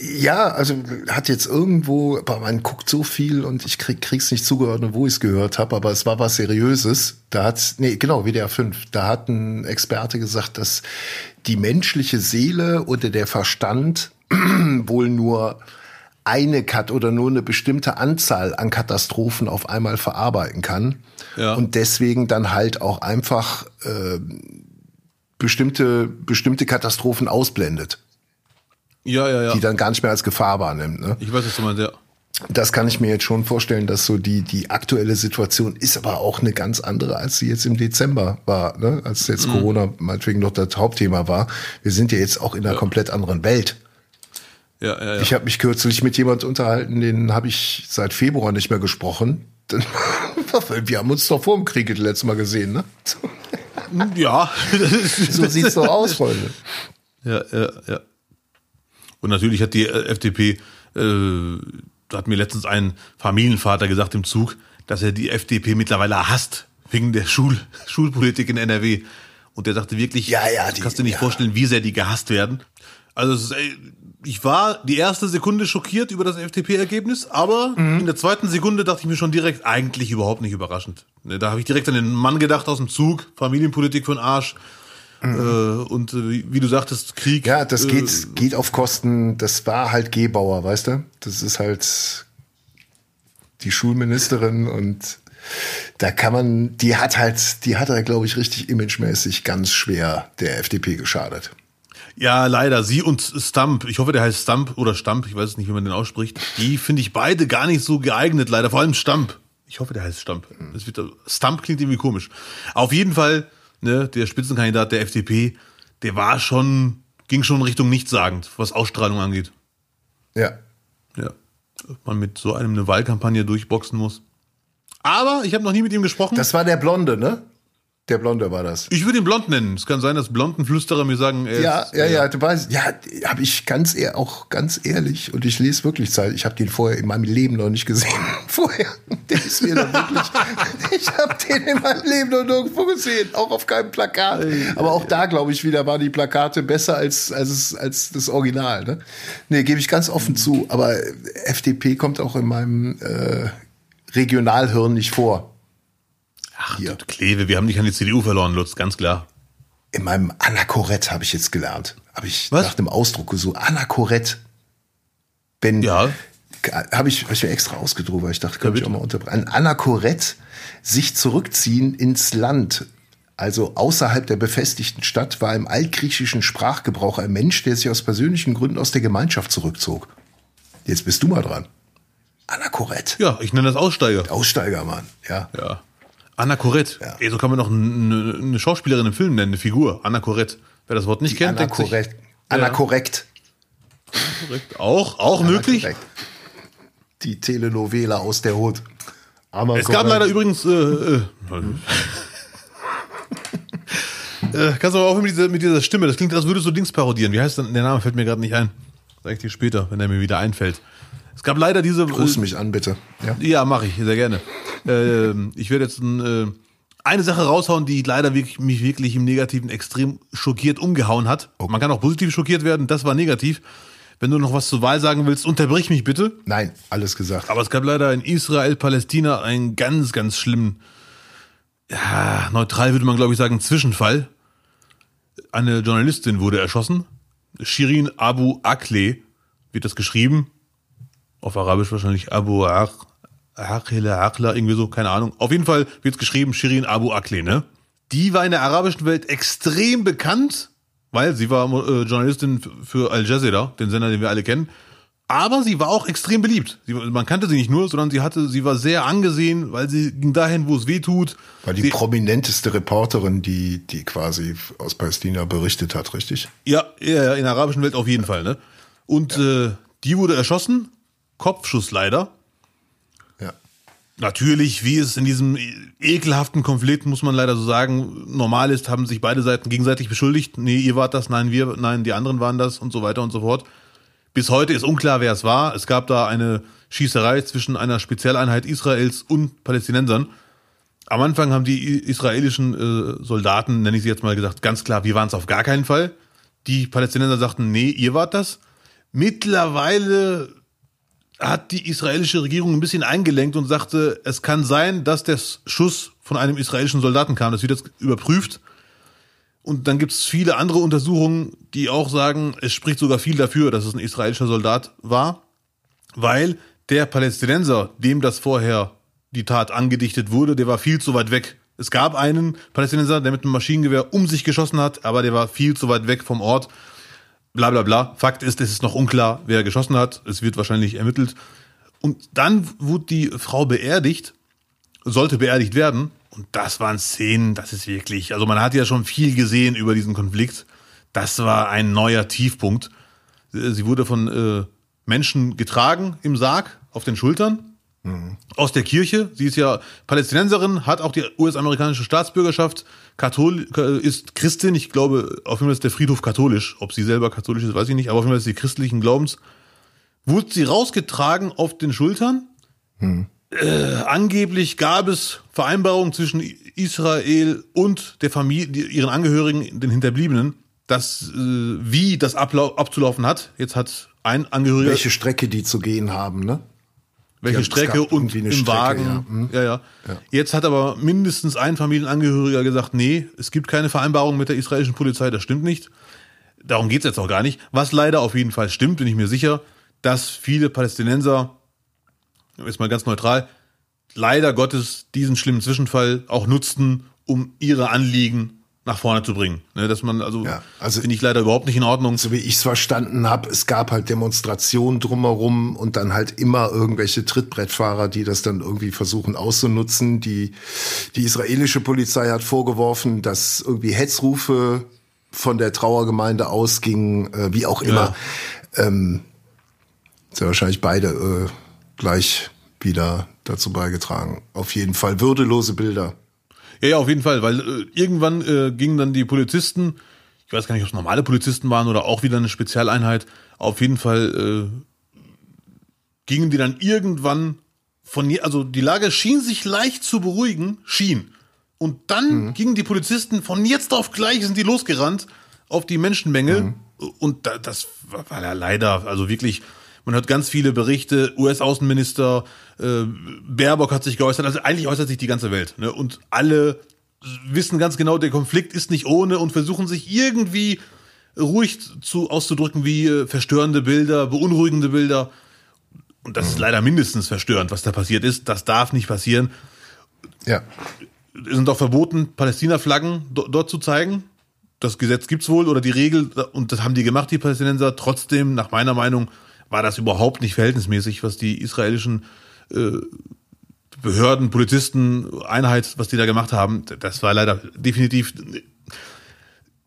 Ja, also hat jetzt irgendwo, aber man guckt so viel und ich krieg, krieg's nicht zugeordnet, wo ich es gehört habe, aber es war was Seriöses. Da hat, nee, genau, WDR 5, da hat ein Experte gesagt, dass die menschliche Seele oder der Verstand <clears throat> wohl nur eine Kat oder nur eine bestimmte Anzahl an Katastrophen auf einmal verarbeiten kann Ja. und deswegen dann halt auch einfach äh, bestimmte bestimmte Katastrophen ausblendet, Ja, ja, ja. die dann gar nicht mehr als Gefahr wahrnimmt. Ne? Ich weiß, was du meinst, ja. Das kann ich mir jetzt schon vorstellen, dass so die die aktuelle Situation ist, aber auch eine ganz andere, als sie jetzt im Dezember war, ne? als jetzt Corona meinetwegen noch das Hauptthema war. Wir sind ja jetzt auch in einer komplett anderen Welt. Ja, ja, ja. Ich habe mich kürzlich mit jemand unterhalten, den habe ich seit Februar nicht mehr gesprochen. <laughs> Wir haben uns doch vor dem Krieg das letzte Mal gesehen, ne? ja. <laughs> So sieht's doch aus, Freunde. Ja, ja, ja. Und natürlich hat die äh, FDP, äh, da hat mir letztens ein Familienvater gesagt im Zug, dass er die FDP mittlerweile hasst, wegen der Schul Schulpolitik in NRW. Und der sagte wirklich, Ja, ja, die- kannst du nicht ja. vorstellen, wie sehr die gehasst werden. Also es ist, ey, ich war die erste Sekunde schockiert über das FDP-Ergebnis, aber Mhm. in der zweiten Sekunde dachte ich mir schon direkt, eigentlich überhaupt nicht überraschend. Ne, Da habe ich direkt an den Mann gedacht aus dem Zug, Familienpolitik den Arsch. Äh, und äh, wie, wie du sagtest, Krieg. Mhm. Ja, das äh, geht, geht auf Kosten, das war halt Gebauer, weißt du? Das ist halt die Schulministerin und da kann man, die hat halt, die hat halt, glaube ich, richtig imagemäßig ganz schwer der FDP geschadet. Ja, leider. Sie und Stump, ich hoffe, der heißt Stump oder Stump, ich weiß nicht, wie man den ausspricht. Die finde ich beide gar nicht so geeignet, leider. Vor allem Stump. Ich hoffe, der heißt Stump. Das wird, Stump klingt irgendwie komisch. Auf jeden Fall, ne, der Spitzenkandidat der FDP, der war schon, ging schon Richtung nichtssagend, was Ausstrahlung angeht. Ja. Ja. Ob man mit so einem eine Wahlkampagne durchboxen muss. Aber ich habe noch nie mit ihm gesprochen. Das war der Blonde, ne? Der Blonde war das. ich würde ihn blond nennen. Es kann sein, dass blonden Flüsterer mir sagen, er Ja, ist, ja, äh, ja, du weißt, ja, habe ich ganz ehr, auch ganz ehrlich und ich lese wirklich Zeit. Ich habe den vorher in meinem Leben noch nicht gesehen. <laughs> Vorher, der ist mir dann wirklich. <laughs> ich habe den in meinem Leben noch nirgendwo gesehen, auch auf keinem Plakat. Aber auch da glaube ich wieder waren die Plakate besser als als als das Original. Ne, nee, gebe ich ganz offen zu. Aber FDP kommt auch in meinem äh, Regionalhirn nicht vor. Ach, Hier. Kleve, wir haben nicht an die CDU verloren, Lutz, ganz klar. In meinem Anakorett habe ich jetzt gelernt. Habe ich Was? nach dem Ausdruck gesucht. Anakorett. Wenn, Ja. habe ich, hab ich mir extra ausgedruckt, weil ich dachte, kann ich auch mal unterbrechen. Ein Anakorett, sich zurückziehen ins Land, also außerhalb der befestigten Stadt, war im altgriechischen Sprachgebrauch ein Mensch, der sich aus persönlichen Gründen aus der Gemeinschaft zurückzog. Jetzt bist du mal dran. Anakorett. Ja, ich nenne das Aussteiger. Aussteiger, Mann. Ja. Ja. Anna Corette. Ja. Ey, so kann man noch eine, eine Schauspielerin im Film nennen, eine Figur. Anna Corette. Wer das Wort nicht kennt, denkt sich, Anakorett. Anakorrekt. korrekt. Auch, auch möglich. Anakorrekt. Die Telenovela aus der Hut. Es gab leider übrigens, äh, äh, <laughs> äh, kannst du aber auch mit dieser, mit dieser Stimme, das klingt, als würdest du Dings parodieren. Wie heißt denn, der Name fällt mir gerade nicht ein. Sag ich dir später, wenn er mir wieder einfällt. Es gab leider diese, Ruf mich an, bitte. Ja. Ja, mache ich, sehr gerne. Ähm, ich werde jetzt ein, äh, eine Sache raushauen, die leider wirklich, mich wirklich im Negativen extrem schockiert umgehauen hat. Man kann auch positiv schockiert werden, das war negativ. Wenn du noch was zur Wahl sagen willst, unterbrich mich bitte. Nein, alles gesagt. Aber es gab leider in Israel, Palästina einen ganz, ganz schlimmen, ja, neutral würde man glaube ich sagen, Zwischenfall. Eine Journalistin wurde erschossen. Shirin Abu Akleh wird das geschrieben. Auf Arabisch wahrscheinlich Abu Aq- Aqila, Aqla, irgendwie so, keine Ahnung. Auf jeden Fall wird es geschrieben Shirin Abu Akleh, ne? Die war in der arabischen Welt extrem bekannt, weil sie war äh, Journalistin für Al Jazeera, den Sender, den wir alle kennen. Aber sie war auch extrem beliebt. Sie, man kannte sie nicht nur, sondern sie hatte, sie war sehr angesehen, weil sie ging dahin, wo es weh tut. War die sie, prominenteste Reporterin, die, die quasi aus Palästina berichtet hat, richtig? Ja, ja, ja, in der arabischen Welt auf jeden Fall, ne? Und äh, die wurde erschossen, Kopfschuss leider. Natürlich, wie es in diesem ekelhaften Konflikt, muss man leider so sagen, normal ist, haben sich beide Seiten gegenseitig beschuldigt. Nee, ihr wart das, nein, wir, nein, die anderen waren das und so weiter und so fort. Bis heute ist unklar, wer es war. Es gab da eine Schießerei zwischen einer Spezialeinheit Israels und Palästinensern. Am Anfang haben die israelischen äh, Soldaten, nenne ich sie jetzt mal gesagt, ganz klar, wir waren es auf gar keinen Fall. Die Palästinenser sagten, nee, ihr wart das. Mittlerweile hat die israelische Regierung ein bisschen eingelenkt und sagte, es kann sein, dass der Schuss von einem israelischen Soldaten kam. Das wird jetzt überprüft. Und dann gibt es viele andere Untersuchungen, die auch sagen, es spricht sogar viel dafür, dass es ein israelischer Soldat war, weil der Palästinenser, dem das vorher die Tat angedichtet wurde, der war viel zu weit weg. Es gab einen Palästinenser, der mit einem Maschinengewehr um sich geschossen hat, aber der war viel zu weit weg vom Ort. Bla bla bla. Fakt ist, es ist noch unklar, wer geschossen hat. Es wird wahrscheinlich ermittelt. Und dann wurde die Frau beerdigt, sollte beerdigt werden. Und das waren Szenen, das ist wirklich, also man hat ja schon viel gesehen über diesen Konflikt. Das war ein neuer Tiefpunkt. Sie wurde von äh, Menschen getragen im Sarg auf den Schultern mhm. aus der Kirche. Sie ist ja Palästinenserin, hat auch die US-amerikanische Staatsbürgerschaft, Kathol ist Christin. Ich glaube, auf jeden Fall ist der Friedhof katholisch. Ob sie selber katholisch ist, weiß ich nicht, aber auf jeden Fall ist sie christlichen Glaubens. Wurde sie rausgetragen auf den Schultern. Mhm. Äh, angeblich gab es Vereinbarungen zwischen Israel und der Familie, ihren Angehörigen, den Hinterbliebenen, dass äh, wie das abzulaufen hat. Jetzt hat ein Angehöriger. Welche Strecke die zu gehen haben, ne? Welche Strecke und im Strecke, Wagen. Ja. Hm. Ja, ja. ja. Jetzt hat aber mindestens ein Familienangehöriger gesagt, nee, es gibt keine Vereinbarung mit der israelischen Polizei, das stimmt nicht. Darum geht's jetzt auch gar nicht. Was leider auf jeden Fall stimmt, bin ich mir sicher, dass viele Palästinenser, jetzt mal ganz neutral, leider Gottes diesen schlimmen Zwischenfall auch nutzten, um ihre Anliegen nach vorne zu bringen. Ne, dass man, also, ja, also finde ich leider überhaupt nicht in Ordnung. So wie ich es verstanden habe, es gab halt Demonstrationen drumherum und dann halt immer irgendwelche Trittbrettfahrer, die das dann irgendwie versuchen auszunutzen. Die, die israelische Polizei hat vorgeworfen, dass irgendwie Hetzrufe von der Trauergemeinde ausgingen, äh, wie auch immer. Ja. Ähm, sehr wahrscheinlich beide äh, gleich wieder dazu beigetragen. Auf jeden Fall würdelose Bilder. Ja, ja, auf jeden Fall, weil äh, irgendwann äh, gingen dann die Polizisten, ich weiß gar nicht, ob es normale Polizisten waren oder auch wieder eine Spezialeinheit, auf jeden Fall äh, gingen die dann irgendwann von, je, also die Lage schien sich leicht zu beruhigen, schien. Und dann mhm. gingen die Polizisten von jetzt auf gleich sind die losgerannt auf die Menschenmenge. Mhm. Und das war ja leider, also wirklich, man hört ganz viele Berichte, US-Außenminister, äh, Baerbock hat sich geäußert, also eigentlich äußert sich die ganze Welt. Ne? Und alle wissen ganz genau, der Konflikt ist nicht ohne und versuchen sich irgendwie ruhig zu, auszudrücken wie äh, verstörende Bilder, beunruhigende Bilder. Und das ist leider mindestens verstörend, was da passiert ist. Das darf nicht passieren. Ja. Es sind auch verboten, Palästina-Flaggen dort zu zeigen. Das Gesetz gibt's wohl oder die Regel, und das haben die gemacht, die Palästinenser. Trotzdem, nach meiner Meinung, war das überhaupt nicht verhältnismäßig, was die israelischen äh, Behörden, Polizisten, Einheit, was die da gemacht haben. Das war leider definitiv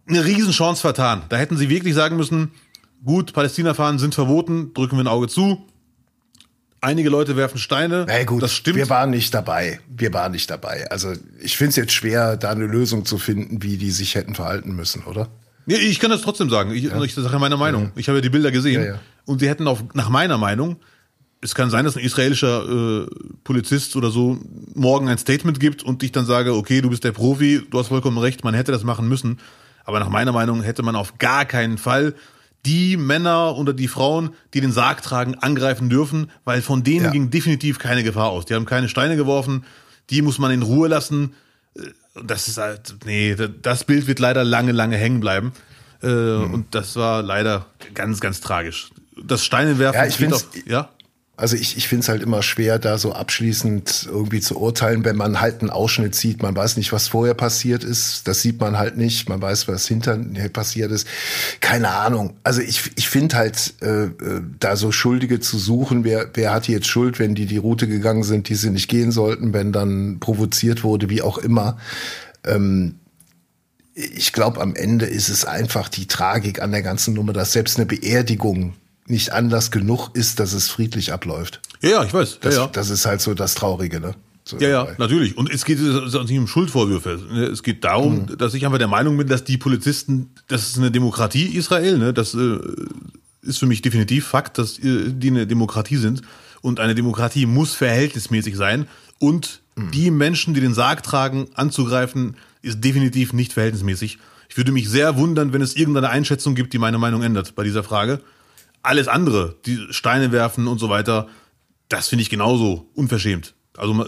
eine Riesenchance vertan. Da hätten sie wirklich sagen müssen, gut, Palästina-Fahren sind verboten, drücken wir ein Auge zu. Einige Leute werfen Steine. Na gut, das stimmt. Wir waren nicht dabei. Wir waren nicht dabei. Also ich finde es jetzt schwer, da eine Lösung zu finden, wie die sich hätten verhalten müssen, oder? Ja, ich kann das trotzdem sagen. Ich, ja. ich sage meine Meinung. Ja. Ich habe ja die Bilder gesehen. Ja, und sie hätten auch, nach meiner Meinung, es kann sein, dass ein israelischer äh, Polizist oder so morgen ein Statement gibt und ich dann sage, okay, du bist der Profi, du hast vollkommen recht, man hätte das machen müssen. Aber nach meiner Meinung hätte man auf gar keinen Fall die Männer oder die Frauen, die den Sarg tragen, angreifen dürfen, weil von denen ging definitiv keine Gefahr aus. Die haben keine Steine geworfen, die muss man in Ruhe lassen das ist halt, nee, das Bild wird leider lange, lange hängen bleiben. Äh, mhm. Und das war leider ganz, ganz tragisch. Das Steinewerfen, ja, ich finde, ja. Also ich, ich finde es halt immer schwer, da so abschließend irgendwie zu urteilen, wenn man halt einen Ausschnitt sieht. Man weiß nicht, was vorher passiert ist. Das sieht man halt nicht. Man weiß, was hinterher passiert ist. Keine Ahnung. Also ich, ich finde halt, äh, äh, da so Schuldige zu suchen, wer, wer hat jetzt Schuld, wenn die die Route gegangen sind, die sie nicht gehen sollten, wenn dann provoziert wurde, wie auch immer. Ähm, ich glaube, am Ende ist es einfach die Tragik an der ganzen Nummer, dass selbst eine Beerdigung nicht Anlass genug ist, dass es friedlich abläuft. Ja, ja ich weiß. Das, ja, ja. das ist halt so das Traurige, ne? So ja, ja, natürlich. Und es geht nicht um Schuldvorwürfe. Es geht darum, mhm. dass ich einfach der Meinung bin, dass die Polizisten, das ist eine Demokratie Israel, ne? Das äh, ist für mich definitiv Fakt, dass äh, die eine Demokratie sind. Und eine Demokratie muss verhältnismäßig sein. Und mhm. die Menschen, die den Sarg tragen, anzugreifen, ist definitiv nicht verhältnismäßig. Ich würde mich sehr wundern, wenn es irgendeine Einschätzung gibt, die meine Meinung ändert bei dieser Frage. Alles andere, die Steine werfen und so weiter, das finde ich genauso unverschämt. Also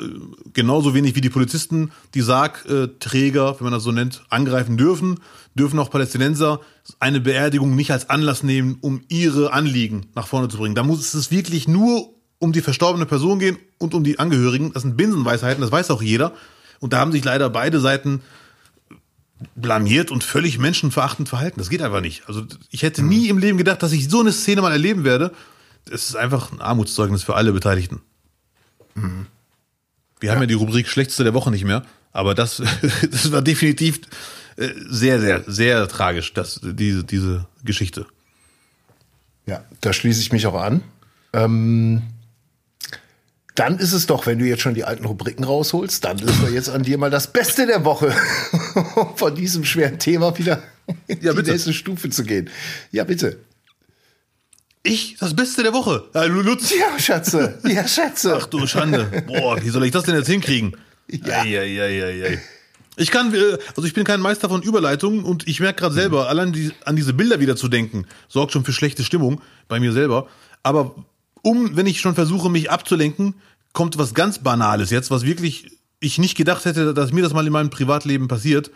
genauso wenig wie die Polizisten, die Sargträger, wenn man das so nennt, angreifen dürfen, dürfen auch Palästinenser eine Beerdigung nicht als Anlass nehmen, um ihre Anliegen nach vorne zu bringen. Da muss es wirklich nur um die verstorbene Person gehen und um die Angehörigen. Das sind Binsenweisheiten, das weiß auch jeder. Und da haben sich leider beide Seiten blamiert und völlig menschenverachtend verhalten. Das geht einfach nicht. Also ich hätte nie im Leben gedacht, dass ich so eine Szene mal erleben werde. Es ist einfach ein Armutszeugnis für alle Beteiligten. Wir haben ja die Rubrik Schlechteste der Woche nicht mehr, aber das, <laughs> das war definitiv äh, sehr, sehr, sehr tragisch, das, diese, diese Geschichte. Ja, da schließe ich mich auch an. Ähm, dann ist es doch, wenn du jetzt schon die alten Rubriken rausholst, dann ist doch jetzt an dir mal das Beste der Woche, <laughs> <laughs> von diesem schweren Thema wieder in Ja, die bitte. nächste Stufe zu gehen. Ja, bitte. Ich, das Beste der Woche. Ja, Lutz. Ja, Schatze. Ja, Schätze. Ach du Schande. Boah, wie soll ich das denn jetzt hinkriegen? Ja. Ei, ei, ei, ei, ei. Ich kann, äh, also ich bin kein Meister von Überleitungen und ich merke gerade selber, allein die, an diese Bilder wieder zu denken, sorgt schon für schlechte Stimmung bei mir selber. Aber um, wenn ich schon versuche, mich abzulenken, kommt was ganz Banales jetzt, was wirklich ich nicht gedacht hätte, dass mir das mal in meinem Privatleben passiert.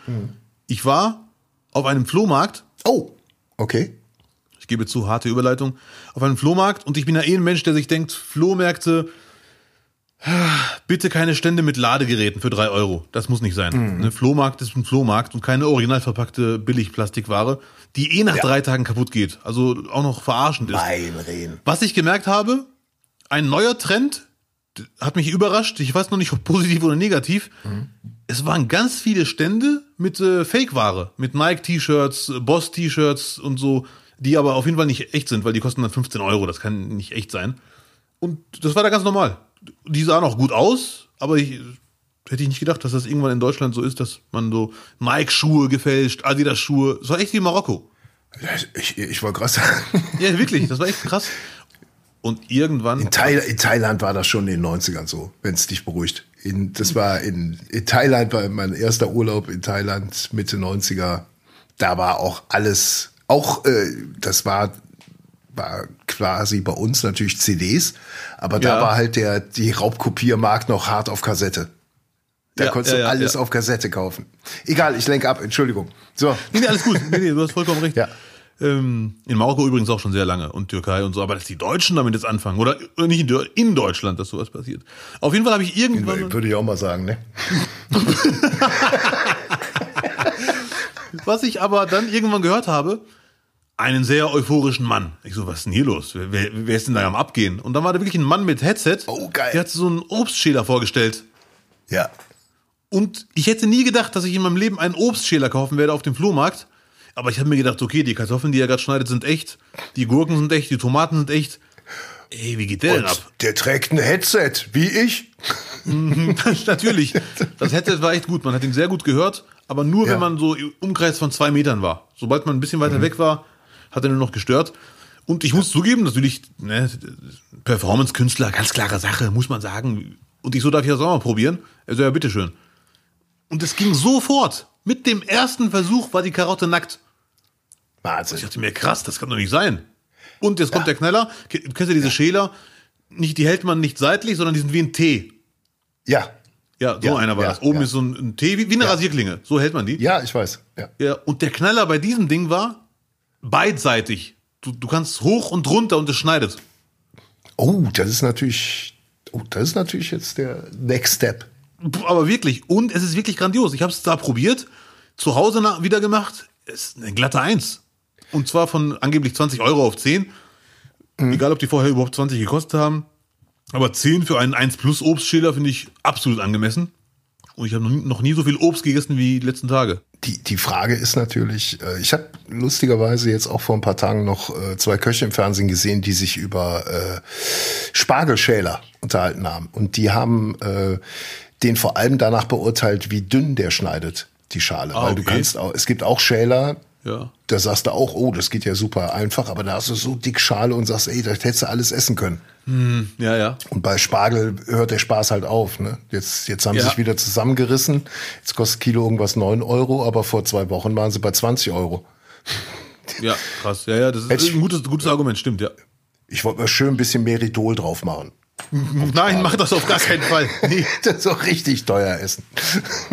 Ich war auf einem Flohmarkt Oh, okay. ich gebe zu, harte Überleitung, auf einem Flohmarkt und ich bin ja eh ein Mensch, der sich denkt, Flohmärkte, bitte keine Stände mit Ladegeräten für drei Euro. Das muss nicht sein. Ne, Flohmarkt ist ein Flohmarkt und keine original verpackte Billigplastikware, die eh nach drei Tagen kaputt geht. Also auch noch verarschend ist. Rehen. Was ich gemerkt habe, ein neuer Trend hat mich überrascht. Ich weiß noch nicht, ob positiv oder negativ. Es waren ganz viele Stände mit äh, Fake-Ware, mit Nike-T-Shirts, äh, Boss-T-Shirts und so, die aber auf jeden Fall nicht echt sind, weil die kosten dann 15 Euro. Das kann nicht echt sein. Und das war da ganz normal. Die sahen auch gut aus, aber ich, hätte ich nicht gedacht, dass das irgendwann in Deutschland so ist, dass man so Nike-Schuhe gefälscht, Adidas-Schuhe. Das war echt wie Marokko. Ich, ich gerade sagen, Ja, wirklich, das war echt krass. Und irgendwann. in, Thail in Thailand war das schon in den 90ern so, wenn es dich beruhigt. In, das war in, in Thailand, war mein erster Urlaub in Thailand, Mitte 90er. Da war auch alles, auch äh, das war, war quasi bei uns natürlich CDs, aber da Ja. war halt der, die Raubkopiermarkt noch hart auf Kassette. Da Ja, konntest du ja, alles auf Kassette kaufen. Egal, ich lenke ab, Entschuldigung. So. Nee, nee, alles gut. Nee, nee, du hast vollkommen <laughs> recht. Ja. Ähm, in Marokko übrigens auch schon sehr lange und Türkei und so, aber dass die Deutschen damit jetzt anfangen oder oder nicht in, Deu- in Deutschland, dass sowas passiert. Auf jeden Fall habe ich irgendwann, Würde ich auch mal sagen, ne? <laughs> was ich aber dann irgendwann gehört habe, einen sehr euphorischen Mann. Ich so, was ist denn hier los? Wer, wer, wer ist denn da am Abgehen? Und dann war da wirklich ein Mann mit Headset. Oh, geil. Der hat so einen Obstschäler vorgestellt. Ja. Und ich hätte nie gedacht, dass ich in meinem Leben einen Obstschäler kaufen werde auf dem Flohmarkt. Aber ich habe mir gedacht, okay, die Kartoffeln, die er gerade schneidet, sind echt. Die Gurken sind echt, die Tomaten sind echt. Ey, wie geht der denn ab? Der trägt ein Headset, wie ich. <laughs> Natürlich. Das Headset war echt gut. Man hat ihn sehr gut gehört, aber nur Ja. wenn man so im Umkreis von zwei Metern war. Sobald man ein bisschen weiter weg war, hat er nur noch gestört. Und ich muss zugeben, natürlich, ne, Performance-Künstler, ganz klare Sache, muss man sagen. Und ich so darf ich das auch mal probieren. Also ja, bitteschön. Und es ging sofort. Mit dem ersten Versuch war die Karotte nackt. Wahnsinn. Ich dachte mir, krass, das kann doch nicht sein. Und jetzt kommt der Knaller. Ke- Kennst du diese Schäler? Nicht, die hält man nicht seitlich, sondern die sind wie ein T. Ja. Ja, so Ja, einer war ja, das. Oben ja. ist so ein, ein T, wie, wie eine Rasierklinge. So hält man die. Ja, ich weiß. Ja. Ja, und der Knaller bei diesem Ding war beidseitig. Du, du kannst hoch und runter und es schneidet. Oh, das ist natürlich, oh, das ist natürlich jetzt der Next Step. Aber wirklich. Und es ist wirklich grandios. Ich habe es da probiert, zu Hause wieder gemacht. Es ist eine glatte Eins. Und zwar von angeblich 20 Euro auf 10. Egal, ob die vorher überhaupt 20 gekostet haben. Aber 10 für einen 1 Plus Obstschäler finde ich absolut angemessen. Und ich habe noch, nie- noch nie so viel Obst gegessen wie die letzten Tage. Die, die Frage ist natürlich, äh, ich habe lustigerweise jetzt auch vor ein paar Tagen noch äh, zwei Köche im Fernsehen gesehen, die sich über äh, Spargelschäler unterhalten haben. Und die haben äh, den vor allem danach beurteilt, wie dünn der schneidet, die Schale. Ah, Weil du okay. kannst auch, es gibt auch Schäler, Ja. da sagst du auch, oh, das geht ja super einfach, aber da hast du so dick Schale und sagst, ey, das hättest du alles essen können. Ja, ja. Und bei Spargel hört der Spaß halt auf. Ne? Jetzt, jetzt haben Ja. sie sich wieder zusammengerissen. Jetzt kostet Kilo irgendwas 9 Euro, aber vor zwei Wochen waren sie bei 20 Euro. Ja, krass. Ja, ja, das ist Hätte ich- ein gutes, gutes Argument, stimmt, ja. Ich wollte mir schön ein bisschen Meridol drauf machen. Nein, mach das auf gar keinen Fall. <laughs> Nee. Das so richtig teuer essen.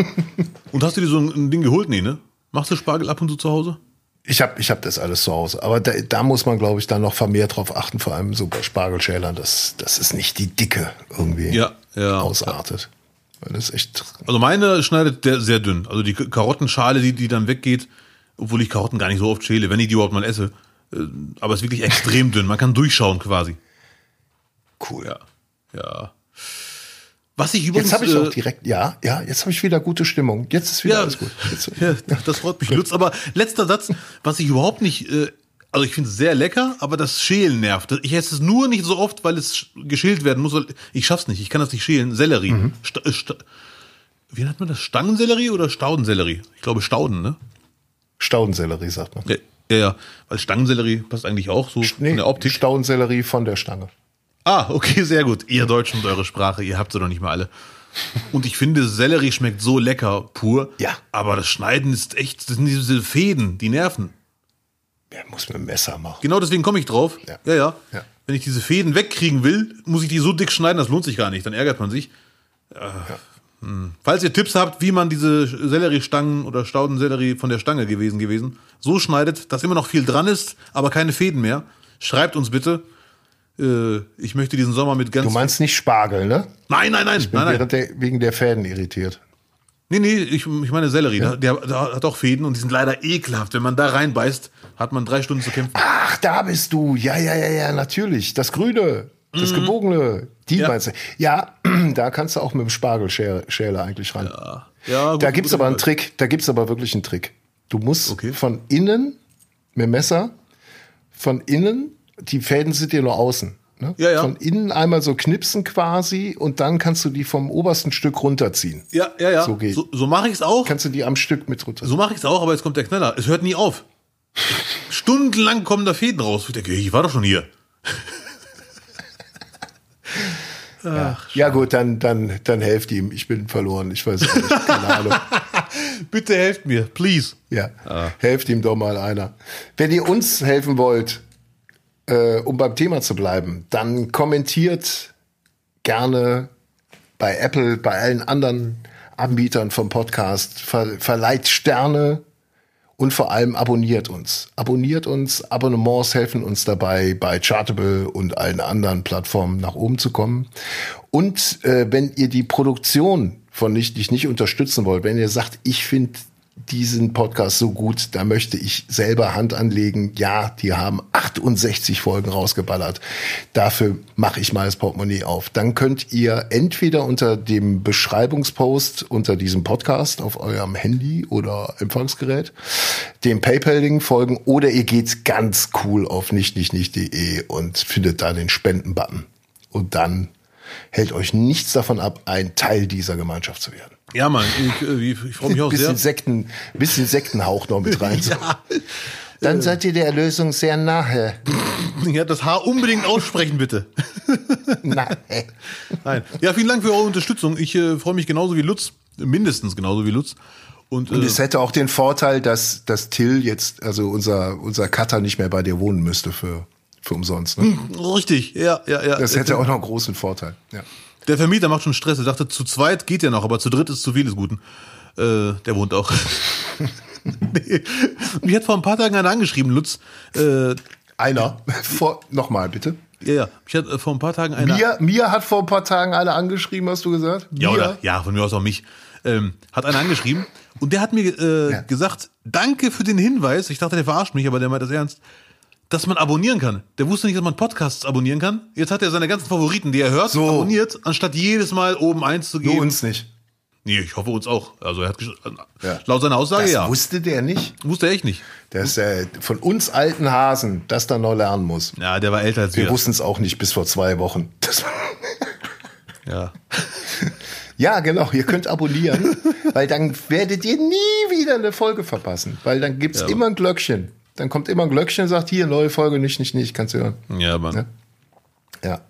<laughs> Und hast du dir so ein Ding geholt? Nee, ne? Machst du Spargel ab und zu zu Hause? Ich habe ich hab das alles zu Hause. Aber da, da muss man, glaube ich, dann noch vermehrt drauf achten, vor allem so bei Spargelschälern, dass, dass es nicht die Dicke irgendwie Ja, ja. ausartet. Weil das ist echt. Also meine schneidet sehr dünn. Also die Karottenschale, die, die dann weggeht, obwohl ich Karotten gar nicht so oft schäle, wenn ich die überhaupt mal esse. Äh, Aber es ist wirklich extrem dünn. Man kann durchschauen quasi. Cool. Ja. Ja. Was ich übrigens. Jetzt habe ich auch äh, direkt, ja, ja, jetzt habe ich wieder gute Stimmung. Jetzt ist wieder Ja, alles gut. Jetzt, <laughs> ja, das freut mich, Lutz. Aber letzter Satz, was ich überhaupt nicht, äh, also ich finde es sehr lecker, aber das Schälen nervt. Ich esse es nur nicht so oft, weil es sch- geschält werden muss. weil Ich schaff's nicht, ich kann das nicht schälen. Sellerie. Mhm. Sta äh, sta Wie nennt man das? Stangensellerie oder Staudensellerie? Ich glaube Stauden, ne? Staudensellerie sagt man. Ja, ja, ja. weil Stangensellerie passt eigentlich auch so von der Optik. Staudensellerie von der Stange. Ah, okay, sehr gut. Ihr Deutschen und eure Sprache, ihr habt sie doch nicht mal alle. Und ich finde, Sellerie schmeckt so lecker, pur. Ja. Aber das Schneiden ist echt, das sind diese Fäden, die nerven. Ja, muss mit dem Messer machen. Genau deswegen komme ich drauf. Ja. Ja. ja, Ja. Wenn ich diese Fäden wegkriegen will, muss ich die so dick schneiden, das lohnt sich gar nicht. Dann ärgert man sich. Äh, hm. Falls ihr Tipps habt, wie man diese Selleriestangen oder Staudensellerie von der Stange gewesen gewesen so schneidet, dass immer noch viel dran ist, aber keine Fäden mehr, schreibt uns bitte. Äh, ich möchte diesen Sommer mit ganz Du meinst nicht Spargel, ne? Nein, nein, nein, Bin nein, nein. wegen der Fäden irritiert. Nee, nee, ich, ich meine Sellerie. Der, der, der hat auch Fäden und die sind leider ekelhaft. Wenn man da reinbeißt, hat man drei Stunden zu kämpfen. Ach, da bist du. Ja, ja, ja, ja, natürlich. Das Grüne, das Gebogene. Die Mhm. Ja. meinst du. Ja, <clears throat> da kannst du auch mit dem Spargelschäler eigentlich ran. Ja, gut, da gibt's guter aber einen. Trick. Da gibt's aber wirklich einen Trick. Du musst Okay. von innen mit dem Messer, von innen, die Fäden sind dir nur außen. Ne? Ja, ja. Von innen einmal so knipsen quasi und dann kannst du die vom obersten Stück runterziehen. Ja, ja, ja. So geht. So, so mache ich es auch. Kannst du die am Stück mit runterziehen. So mache ich es auch, aber jetzt kommt der Knaller. Es hört nie auf. <laughs> Stundenlang kommen da Fäden raus. Ich denke, ich war doch schon hier. <laughs> Ja gut, dann, dann, dann helft ihm. Ich bin verloren. Ich weiß nicht. Keine Ahnung. <laughs> Bitte helft mir, please. Ja, helft ihm doch mal einer. Wenn ihr uns helfen wollt, äh, um beim Thema zu bleiben, dann kommentiert gerne bei Apple, bei allen anderen Anbietern vom Podcast, ver verleiht Sterne und vor allem abonniert uns. Abonniert uns, Abonnements helfen uns dabei, bei Chartable und allen anderen Plattformen nach oben zu kommen. Und äh, wenn ihr die Produktion von Nichtig nicht unterstützen wollt, wenn ihr sagt, ich finde diesen Podcast so gut, da möchte ich selber Hand anlegen. Ja, die haben 68 Folgen rausgeballert. Dafür mache ich mal das Portemonnaie auf. Dann könnt ihr entweder unter dem Beschreibungspost unter diesem Podcast auf eurem Handy oder Empfangsgerät dem PayPal-Link folgen oder ihr geht ganz cool auf nichtnichtnicht.de und findet da den Spenden-Button. Und dann hält euch nichts davon ab, ein Teil dieser Gemeinschaft zu werden. Ja, Mann, ich, äh, ich, freue mich auch bisschen sehr. Sekten, bisschen Sektenhauch noch mit rein. <laughs> Ja. Dann seid ihr der Erlösung sehr nahe. <laughs> ja, das Haar unbedingt aussprechen, bitte. <laughs> nahe. Nein. Ja, vielen Dank für eure Unterstützung. Ich äh, freue mich genauso wie Lutz, mindestens genauso wie Lutz. Und, Und äh, es hätte auch den Vorteil, dass, dass Till jetzt, also unser, unser Cutter nicht mehr bei dir wohnen müsste für, für umsonst. Ne? richtig, ja, ja, ja. Das hätte auch noch einen großen Vorteil. Ja. Der Vermieter macht schon Stress. Er sagte, zu zweit geht ja noch, aber zu dritt ist zu viel des Guten. Äh, der wohnt auch. <laughs> nee. Mich hat vor ein paar Tagen einer angeschrieben, Lutz. Äh, Einer. <laughs> Vor, nochmal bitte. ja, ja. Mich hat äh, vor ein paar Tagen einer. Mia, Mia hat vor ein paar Tagen alle angeschrieben, hast du gesagt? Ja, Mia? oder? Ja, von mir aus auch mich. Ähm, hat einer angeschrieben und der hat mir äh, Ja. gesagt, danke für den Hinweis. Ich dachte, der verarscht mich, aber der meint das ernst. Dass man abonnieren kann. Der wusste nicht, dass man Podcasts abonnieren kann. Jetzt hat er seine ganzen Favoriten, die er hört, So. abonniert, anstatt jedes Mal oben eins zu Nur geben. uns nicht. Nee, ich hoffe uns auch. Also er hat Ja. laut seiner Aussage Das ja. wusste der nicht. Wusste er echt nicht. Dass er von uns alten Hasen das dann noch lernen muss. Ja, der war älter als Wir wir. wussten es auch nicht bis vor zwei Wochen. Das Ja. <laughs> Ja, genau. Ihr könnt abonnieren, <laughs> weil dann werdet ihr nie wieder eine Folge verpassen. Weil dann gibt's immer ein Glöckchen. Dann kommt immer ein Glöckchen und sagt, hier, neue Folge, nicht, nicht, nicht, kannst du hören. Ja, Mann. Ja. Ja.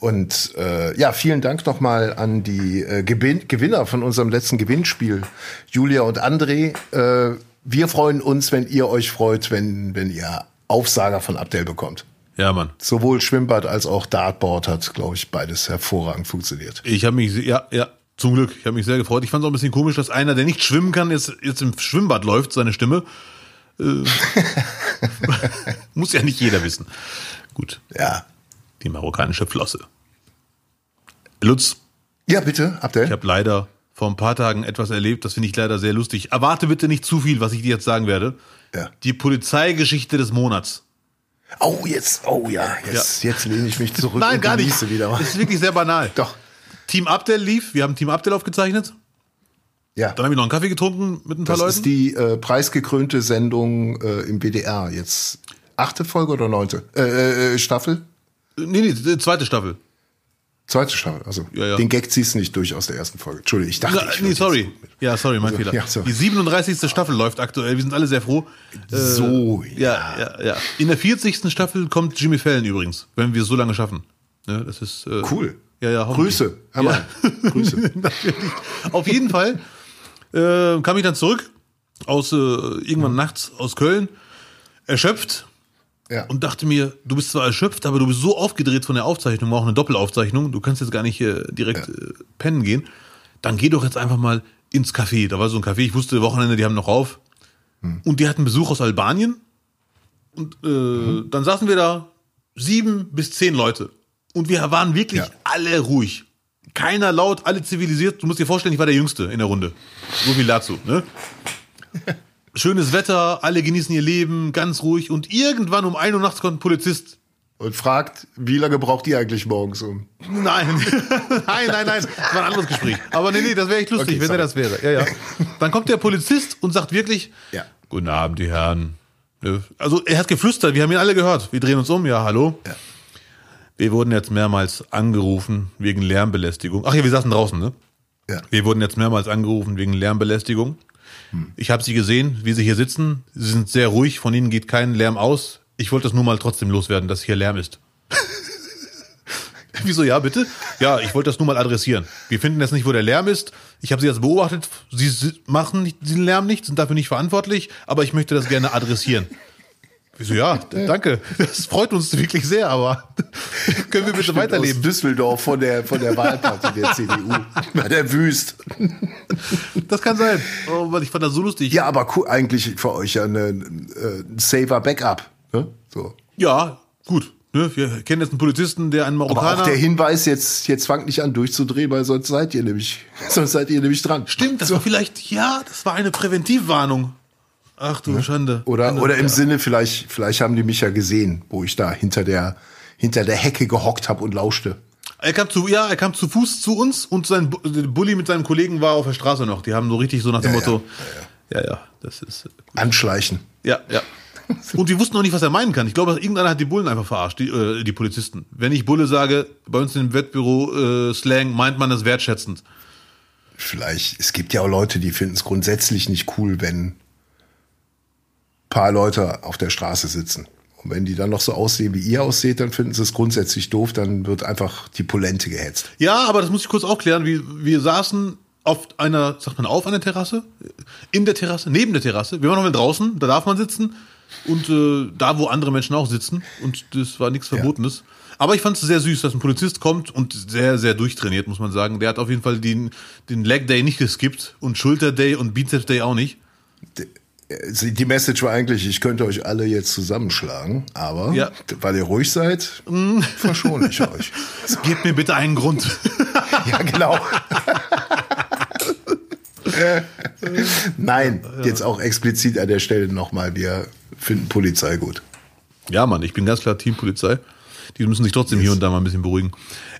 Und äh, ja, vielen Dank nochmal an die äh, Gewin Gewinner von unserem letzten Gewinnspiel, Julia und André. Äh, wir freuen uns, wenn ihr euch freut, wenn, wenn ihr Aufsager von Abdel bekommt. Ja, Mann. Sowohl Schwimmbad als auch Dartboard hat, glaube ich, beides hervorragend funktioniert. Ich habe mich, ja, ja, zum Glück. Ich habe mich sehr gefreut. Ich fand es auch ein bisschen komisch, dass einer, der nicht schwimmen kann, jetzt, jetzt im Schwimmbad läuft, seine Stimme. Äh, <laughs> muss ja nicht jeder wissen. Gut, Ja. die marokkanische Flosse. Lutz, Ja, bitte, Abdel. ich habe leider vor ein paar Tagen etwas erlebt, das finde ich leider sehr lustig. Erwarte bitte nicht zu viel, was ich dir jetzt sagen werde. Ja. Die Polizeigeschichte des Monats. Oh, jetzt, oh ja, jetzt, jetzt lehne ich mich zurück Nein, gar nicht. wieder mal. Das ist wirklich sehr banal. Doch. Team Abdel lief, wir haben Team Abdel aufgezeichnet. Ja. Dann habe ich noch einen Kaffee getrunken mit ein paar Das Leuten. ist die äh, preisgekrönte Sendung äh, im WDR. Jetzt achte Folge oder neunte? Äh, äh, Staffel? nee, nee, zweite Staffel. Zweite Staffel. Also Ja, ja. den Gag ziehst du nicht durch aus der ersten Folge. Entschuldigung, ich dachte, Na, ich nee, sorry. Ja, sorry, mein Also, Fehler. <laughs> ja, sorry. Die 37. Staffel läuft aktuell. Wir sind alle sehr froh. Äh, So, ja, ja, ja. In der 40. Staffel kommt Jimmy Fallon übrigens, wenn wir es so lange schaffen. Das ist äh, Cool. Ja, ja. Grüße. Grüße. <laughs> Auf jeden Fall äh, kam ich dann zurück aus äh, irgendwann nachts aus Köln, erschöpft Ja. und dachte mir, du bist zwar erschöpft, aber du bist so aufgedreht von der Aufzeichnung, war auch eine Doppelaufzeichnung, du kannst jetzt gar nicht äh, direkt äh, pennen gehen. Dann geh doch jetzt einfach mal ins Café. Da war so ein Café, ich wusste, Wochenende, die haben noch auf. Und die hatten Besuch aus Albanien. Und äh, dann saßen wir da, sieben bis zehn Leute. Und wir waren wirklich Ja. alle ruhig. Keiner laut, alle zivilisiert. Du musst dir vorstellen, ich war der Jüngste in der Runde. So viel dazu. Ne? <laughs> Schönes Wetter, alle genießen ihr Leben, ganz ruhig. Und irgendwann um 1 Uhr nachts kommt ein Polizist. Und fragt, wie lange braucht ihr eigentlich morgens um? Nein, <laughs> nein, nein, nein. Das war ein anderes Gespräch. Aber nee, nee, das wäre echt lustig, Okay, wenn er das wäre. Ja, ja. Dann kommt der Polizist und sagt wirklich, Ja. Guten Abend, die Herren. Ne? Also er hat geflüstert, wir haben ihn alle gehört. Wir drehen uns um, ja, hallo. Ja. Wir wurden jetzt mehrmals angerufen wegen Lärmbelästigung. Ach ja, wir saßen draußen, ne? Ja. Wir wurden jetzt mehrmals angerufen wegen Lärmbelästigung. Ich habe sie gesehen, wie sie hier sitzen. Sie sind sehr ruhig, von ihnen geht kein Lärm aus. Ich wollte das nur mal trotzdem loswerden, dass hier Lärm ist. <laughs> Wieso ja, bitte? Ja, ich wollte das nur mal adressieren. Wir finden jetzt nicht, wo der Lärm ist. Ich habe sie jetzt beobachtet. Sie si- machen diesen Lärm nicht, sind dafür nicht verantwortlich, aber ich möchte das gerne adressieren. Wieso ja, danke. Das freut uns wirklich sehr, aber <laughs> können wir bitte Aus weiterleben? Düsseldorf von der, von der Wahlparty der <laughs> CDU. Bei der Wüst. Das kann sein. Oh, Mann, ich fand das so lustig. Ja, aber cool, eigentlich für euch ja äh, ein saver Backup. Ne? So. Ja, gut. Ne, wir kennen jetzt einen Polizisten, der einen Aber Marokkaner. auch der Hinweis, jetzt, jetzt fangt nicht an durchzudrehen, weil sonst seid ihr nämlich, <laughs> sonst seid ihr nämlich dran. Stimmt, das war vielleicht, ja, das war eine Präventivwarnung. Ach du Schande. Oder, Eine- oder im ja. Sinne, vielleicht, vielleicht haben die mich ja gesehen, wo ich da hinter der, hinter der Hecke gehockt habe und lauschte. Er kam zu, ja, er kam zu Fuß zu uns und sein Bulli mit seinem Kollegen war auf der Straße noch. Die haben so richtig so nach dem Ja, Motto, ja, ja, das ist, äh, Anschleichen. ja, ja. <laughs> Und die wussten noch nicht, was er meinen kann. Ich glaube, irgendeiner hat die Bullen einfach verarscht, die, äh, die Polizisten. Wenn ich Bulle sage, bei uns im Wettbüro äh, Slang, meint man das wertschätzend. Vielleicht, es gibt ja auch Leute, die finden es grundsätzlich nicht cool, wenn paar Leute auf der Straße sitzen. Und wenn die dann noch so aussehen, wie ihr ausseht, dann finden sie es grundsätzlich doof, dann wird einfach die Polente gehetzt. Ja, aber das muss ich kurz aufklären. Wir, wir saßen auf einer, sagt man auf einer Terrasse? In der Terrasse, neben der Terrasse. Wir waren noch mal draußen, da darf man sitzen. Und äh, da, wo andere Menschen auch sitzen. Und das war nichts Verbotenes. Aber ich fand es sehr süß, dass ein Polizist kommt und sehr, sehr durchtrainiert, muss man sagen. Der hat auf jeden Fall den, den Leg Day nicht geskippt und Schulter Day und Bizeps Day auch nicht. Die Message war eigentlich, ich könnte euch alle jetzt zusammenschlagen, aber Ja. weil ihr ruhig seid, verschone ich euch. <laughs> Gebt mir bitte einen Grund. <laughs> Ja, genau. <laughs> Nein, jetzt auch explizit an der Stelle nochmal, wir finden Polizei gut. Ja, Mann, ich bin ganz klar Teampolizei. Die müssen sich trotzdem hier und da mal ein bisschen beruhigen.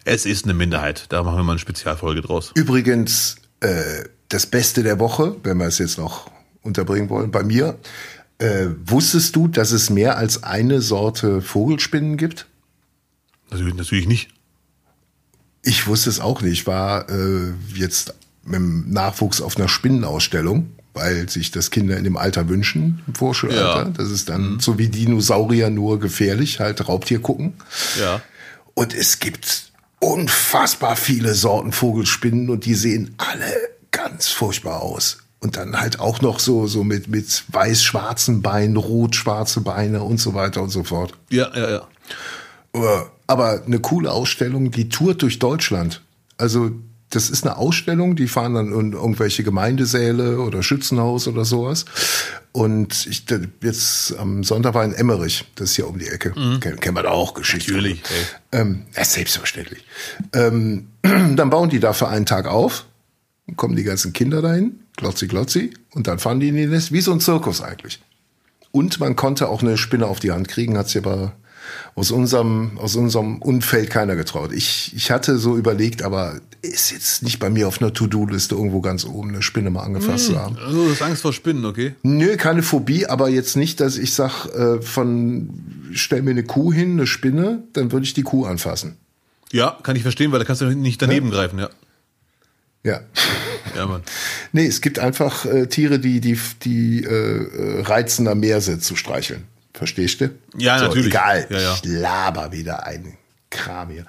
Es ist eine Minderheit. Da machen wir mal eine Spezialfolge draus. Übrigens, äh, das Beste der Woche, wenn wir es jetzt noch unterbringen wollen, bei mir, äh, wusstest du, dass es mehr als eine Sorte Vogelspinnen gibt? Natürlich, natürlich nicht. Ich wusste es auch nicht. Ich war äh, jetzt mit dem Nachwuchs auf einer Spinnenausstellung, weil sich das Kinder in dem Alter wünschen, im Vorschulalter. Ja. Das ist dann so wie Dinosaurier nur gefährlich, halt Raubtier gucken. Ja. Und es gibt unfassbar viele Sorten Vogelspinnen und die sehen alle ganz furchtbar aus. Und dann halt auch noch so, so mit, mit weiß-schwarzen Beinen, rot-schwarze Beine und so weiter und so fort. Ja, ja, ja. Äh, Aber eine coole Ausstellung, die tourt durch Deutschland. Also das ist eine Ausstellung, die fahren dann in irgendwelche Gemeindesäle oder Schützenhaus oder sowas. Und ich, jetzt am Sonntag war in Emmerich, das ist hier um die Ecke. Mhm. Kennen, kennen wir da auch Geschichte. Natürlich. Ähm, ja, selbstverständlich. Ähm, <clears throat> dann bauen die da für einen Tag auf, kommen die ganzen Kinder dahin, glotzi glotzi, und dann fahren die in die Nest, wie so ein Zirkus eigentlich. Und man konnte auch eine Spinne auf die Hand kriegen, hat sie aber aus unserem, aus unserem Umfeld keiner getraut. Ich, ich hatte so überlegt, aber ist jetzt nicht bei mir auf einer To-Do-Liste irgendwo ganz oben eine Spinne mal angefasst hm, zu haben. Also du hast Angst vor Spinnen, okay? Nö, keine Phobie, aber jetzt nicht, dass ich sag, äh, von stell mir eine Kuh hin, eine Spinne, dann würde ich die Kuh anfassen. Ja, kann ich verstehen, weil da kannst du nicht daneben ja? greifen, ja. Ja. Ja, Mann. Nee, es gibt einfach äh, Tiere, die, die, die äh, reizender mehr sind zu streicheln. Verstehst du? Ja, so, natürlich. Egal, ja, ja. ich laber wieder ein Kram hier.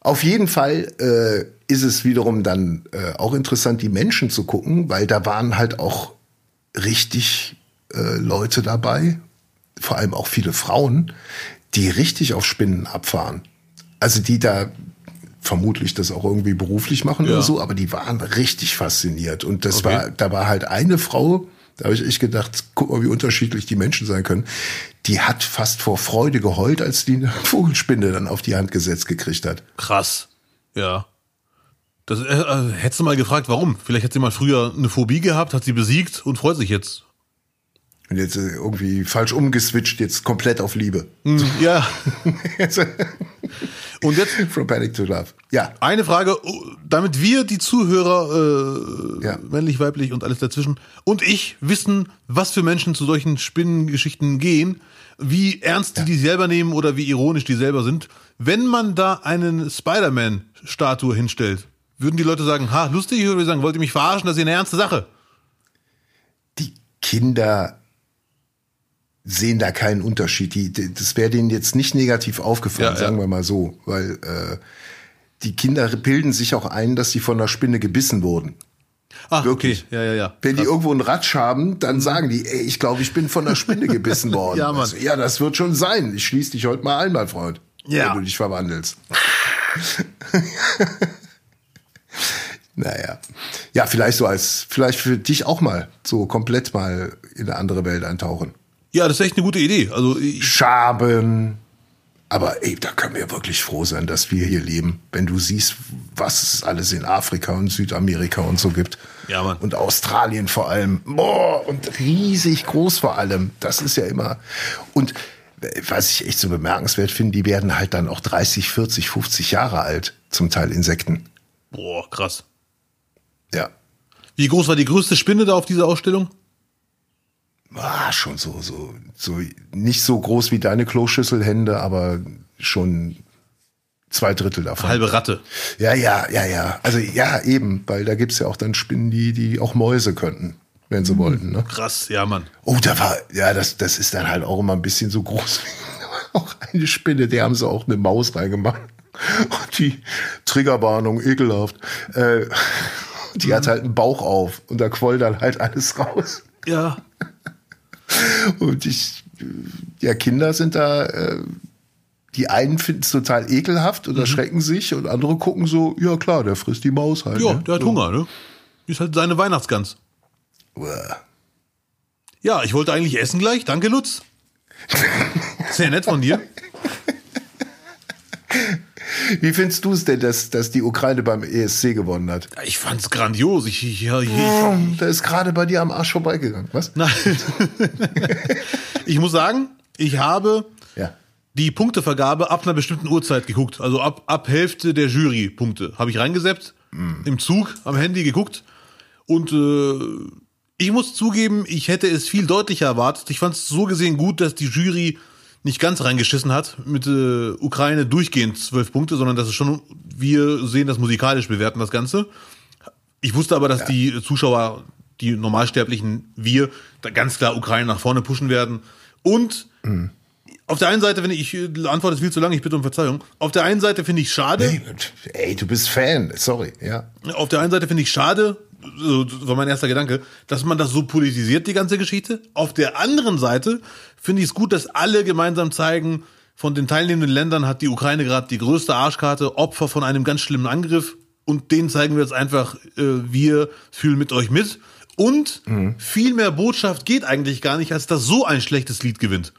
Auf jeden Fall äh, ist es wiederum dann äh, auch interessant, die Menschen zu gucken, weil da waren halt auch richtig äh, Leute dabei, vor allem auch viele Frauen, die richtig auf Spinnen abfahren. Also die da vermutlich das auch irgendwie beruflich machen ja. oder so, aber die waren richtig fasziniert. Und das okay. war, da war halt eine Frau, da habe ich echt gedacht, guck mal, wie unterschiedlich die Menschen sein können. Die hat fast vor Freude geheult, als die eine Vogelspinne dann auf die Hand gesetzt gekriegt hat. Krass. Ja. Das, äh, äh, hättest du mal gefragt, warum? Vielleicht hat sie mal früher eine Phobie gehabt, hat sie besiegt und freut sich jetzt. Und jetzt äh, irgendwie falsch umgeswitcht, jetzt komplett auf Liebe. Mm, ja. <laughs> und jetzt. From Panic to Love. Ja. Eine Frage, oh, damit wir, die Zuhörer, äh, ja. männlich, weiblich und alles dazwischen, und ich wissen, was für Menschen zu solchen Spinnengeschichten gehen, wie ernst ja. die die selber nehmen oder wie ironisch die selber sind. Wenn man da einen Spider-Man-Statue hinstellt, würden die Leute sagen, ha, lustig, oder sagen, wollt ihr mich verarschen, das ist eine ernste Sache. Die Kinder sehen da keinen Unterschied. Die, das wäre denen jetzt nicht negativ aufgefallen, ja, sagen wir mal so, weil äh, die Kinder bilden sich auch ein, dass sie von der Spinne gebissen wurden. Ach, Wirklich. okay. Ja, ja, ja. Wenn Krass. die irgendwo einen Ratsch haben, dann sagen die, ey, ich glaube, ich bin von der Spinne <laughs> gebissen worden. ja, Mann. Also, ja, das wird schon sein. Ich schließe dich heute mal ein, mein Freund. Ja. Wenn du dich verwandelst. <laughs> naja. Ja, vielleicht so als, vielleicht für dich auch mal so komplett mal in eine andere Welt eintauchen. Ja, das ist echt eine gute Idee. Also Schaben. Aber ey, da können wir wirklich froh sein, dass wir hier leben. Wenn du siehst, was es alles in Afrika und Südamerika und so gibt. Ja, Mann. Und Australien vor allem. Boah, und riesig groß vor allem. Das ist ja immer. Und was ich echt so bemerkenswert finde, die werden halt dann auch 30, 40, 50 Jahre alt. Zum Teil Insekten. Boah, krass. Ja. Wie groß war die größte Spinne da auf dieser Ausstellung? Ah, schon so, so, so, nicht so groß wie deine Kloschüsselhände, aber schon zwei Drittel davon. Halbe Ratte. Ja, ja, ja, ja. Also ja, eben, weil da gibt's ja auch dann Spinnen, die, die auch Mäuse könnten, wenn sie mhm. wollten. Ne? Krass, ja, Mann. Oh, da war, ja, das, das ist dann halt auch immer ein bisschen so groß. <laughs> auch eine Spinne, der haben sie auch eine Maus reingemacht. Und die Triggerwarnung, ekelhaft. Äh, die mhm. hat halt einen Bauch auf und da quoll dann halt alles raus. Ja. <laughs> <laughs> Und ich, ja, Kinder sind da, äh, die einen finden es total ekelhaft und mhm. erschrecken sich und andere gucken so, ja klar, der frisst die Maus halt. Ja, ne? der hat so. Hunger, ne? Ist halt seine Weihnachtsgans. Uah. Ja, ich wollte eigentlich essen gleich. Danke, Lutz. <laughs> Sehr nett von dir. <laughs> Wie findest du es denn, dass, dass die Ukraine beim ESC gewonnen hat? Ich fand's grandios. Ich, ich, ja, ich, oh, da ist gerade bei dir am Arsch vorbeigegangen. Was? Nein. ich muss sagen, ich habe ja. die Punktevergabe ab einer bestimmten Uhrzeit geguckt. Also ab, ab Hälfte der Jury-Punkte habe ich reingesetzt, mm. im Zug, am Handy geguckt. Und äh, ich muss zugeben, ich hätte es viel deutlicher erwartet. Ich fand es so gesehen gut, dass die Jury nicht ganz reingeschissen hat mit äh, Ukraine durchgehend zwölf Punkte, sondern dass es schon, wir sehen das musikalisch bewerten, das Ganze. Ich wusste aber, dass ja. die Zuschauer, die Normalsterblichen, wir, da ganz klar Ukraine nach vorne pushen werden. Und mhm. auf der einen Seite, wenn ich, ich antworte ist viel zu lange, ich bitte um Verzeihung. Auf der einen Seite finde ich schade. Hey, ey, du bist Fan, sorry, ja. Auf der einen Seite finde ich schade, so war mein erster Gedanke, dass man das so politisiert, die ganze Geschichte. Auf der anderen Seite finde ich es gut, dass alle gemeinsam zeigen, von den teilnehmenden Ländern hat die Ukraine gerade die größte Arschkarte, Opfer von einem ganz schlimmen Angriff. Und denen zeigen wir jetzt einfach, äh, wir fühlen mit euch mit. Und mhm. viel mehr Botschaft geht eigentlich gar nicht, als dass so ein schlechtes Lied gewinnt.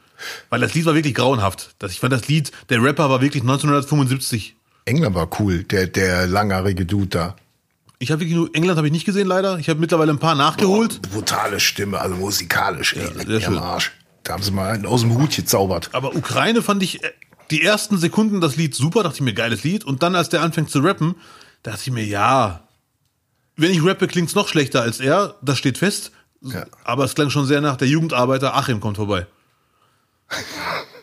Weil das Lied war wirklich grauenhaft. Das, ich fand das Lied, der Rapper war wirklich 1975. England war cool, der, der langhaarige Dude da. Ich habe wirklich nur, England habe ich nicht gesehen leider. Ich habe mittlerweile ein paar nachgeholt. Boah, brutale Stimme, also musikalisch, ey, ja, mir Arsch. Da haben sie mal einen aus dem Hut gezaubert. Aber Ukraine fand ich äh, die ersten Sekunden das Lied super, dachte ich mir, geiles Lied. Und dann, als der anfängt zu rappen, dachte ich mir, ja, wenn ich rappe, klingt's noch schlechter als er, das steht fest. Ja. Aber es klang schon sehr nach der Jugendarbeiter Achim kommt vorbei. <laughs>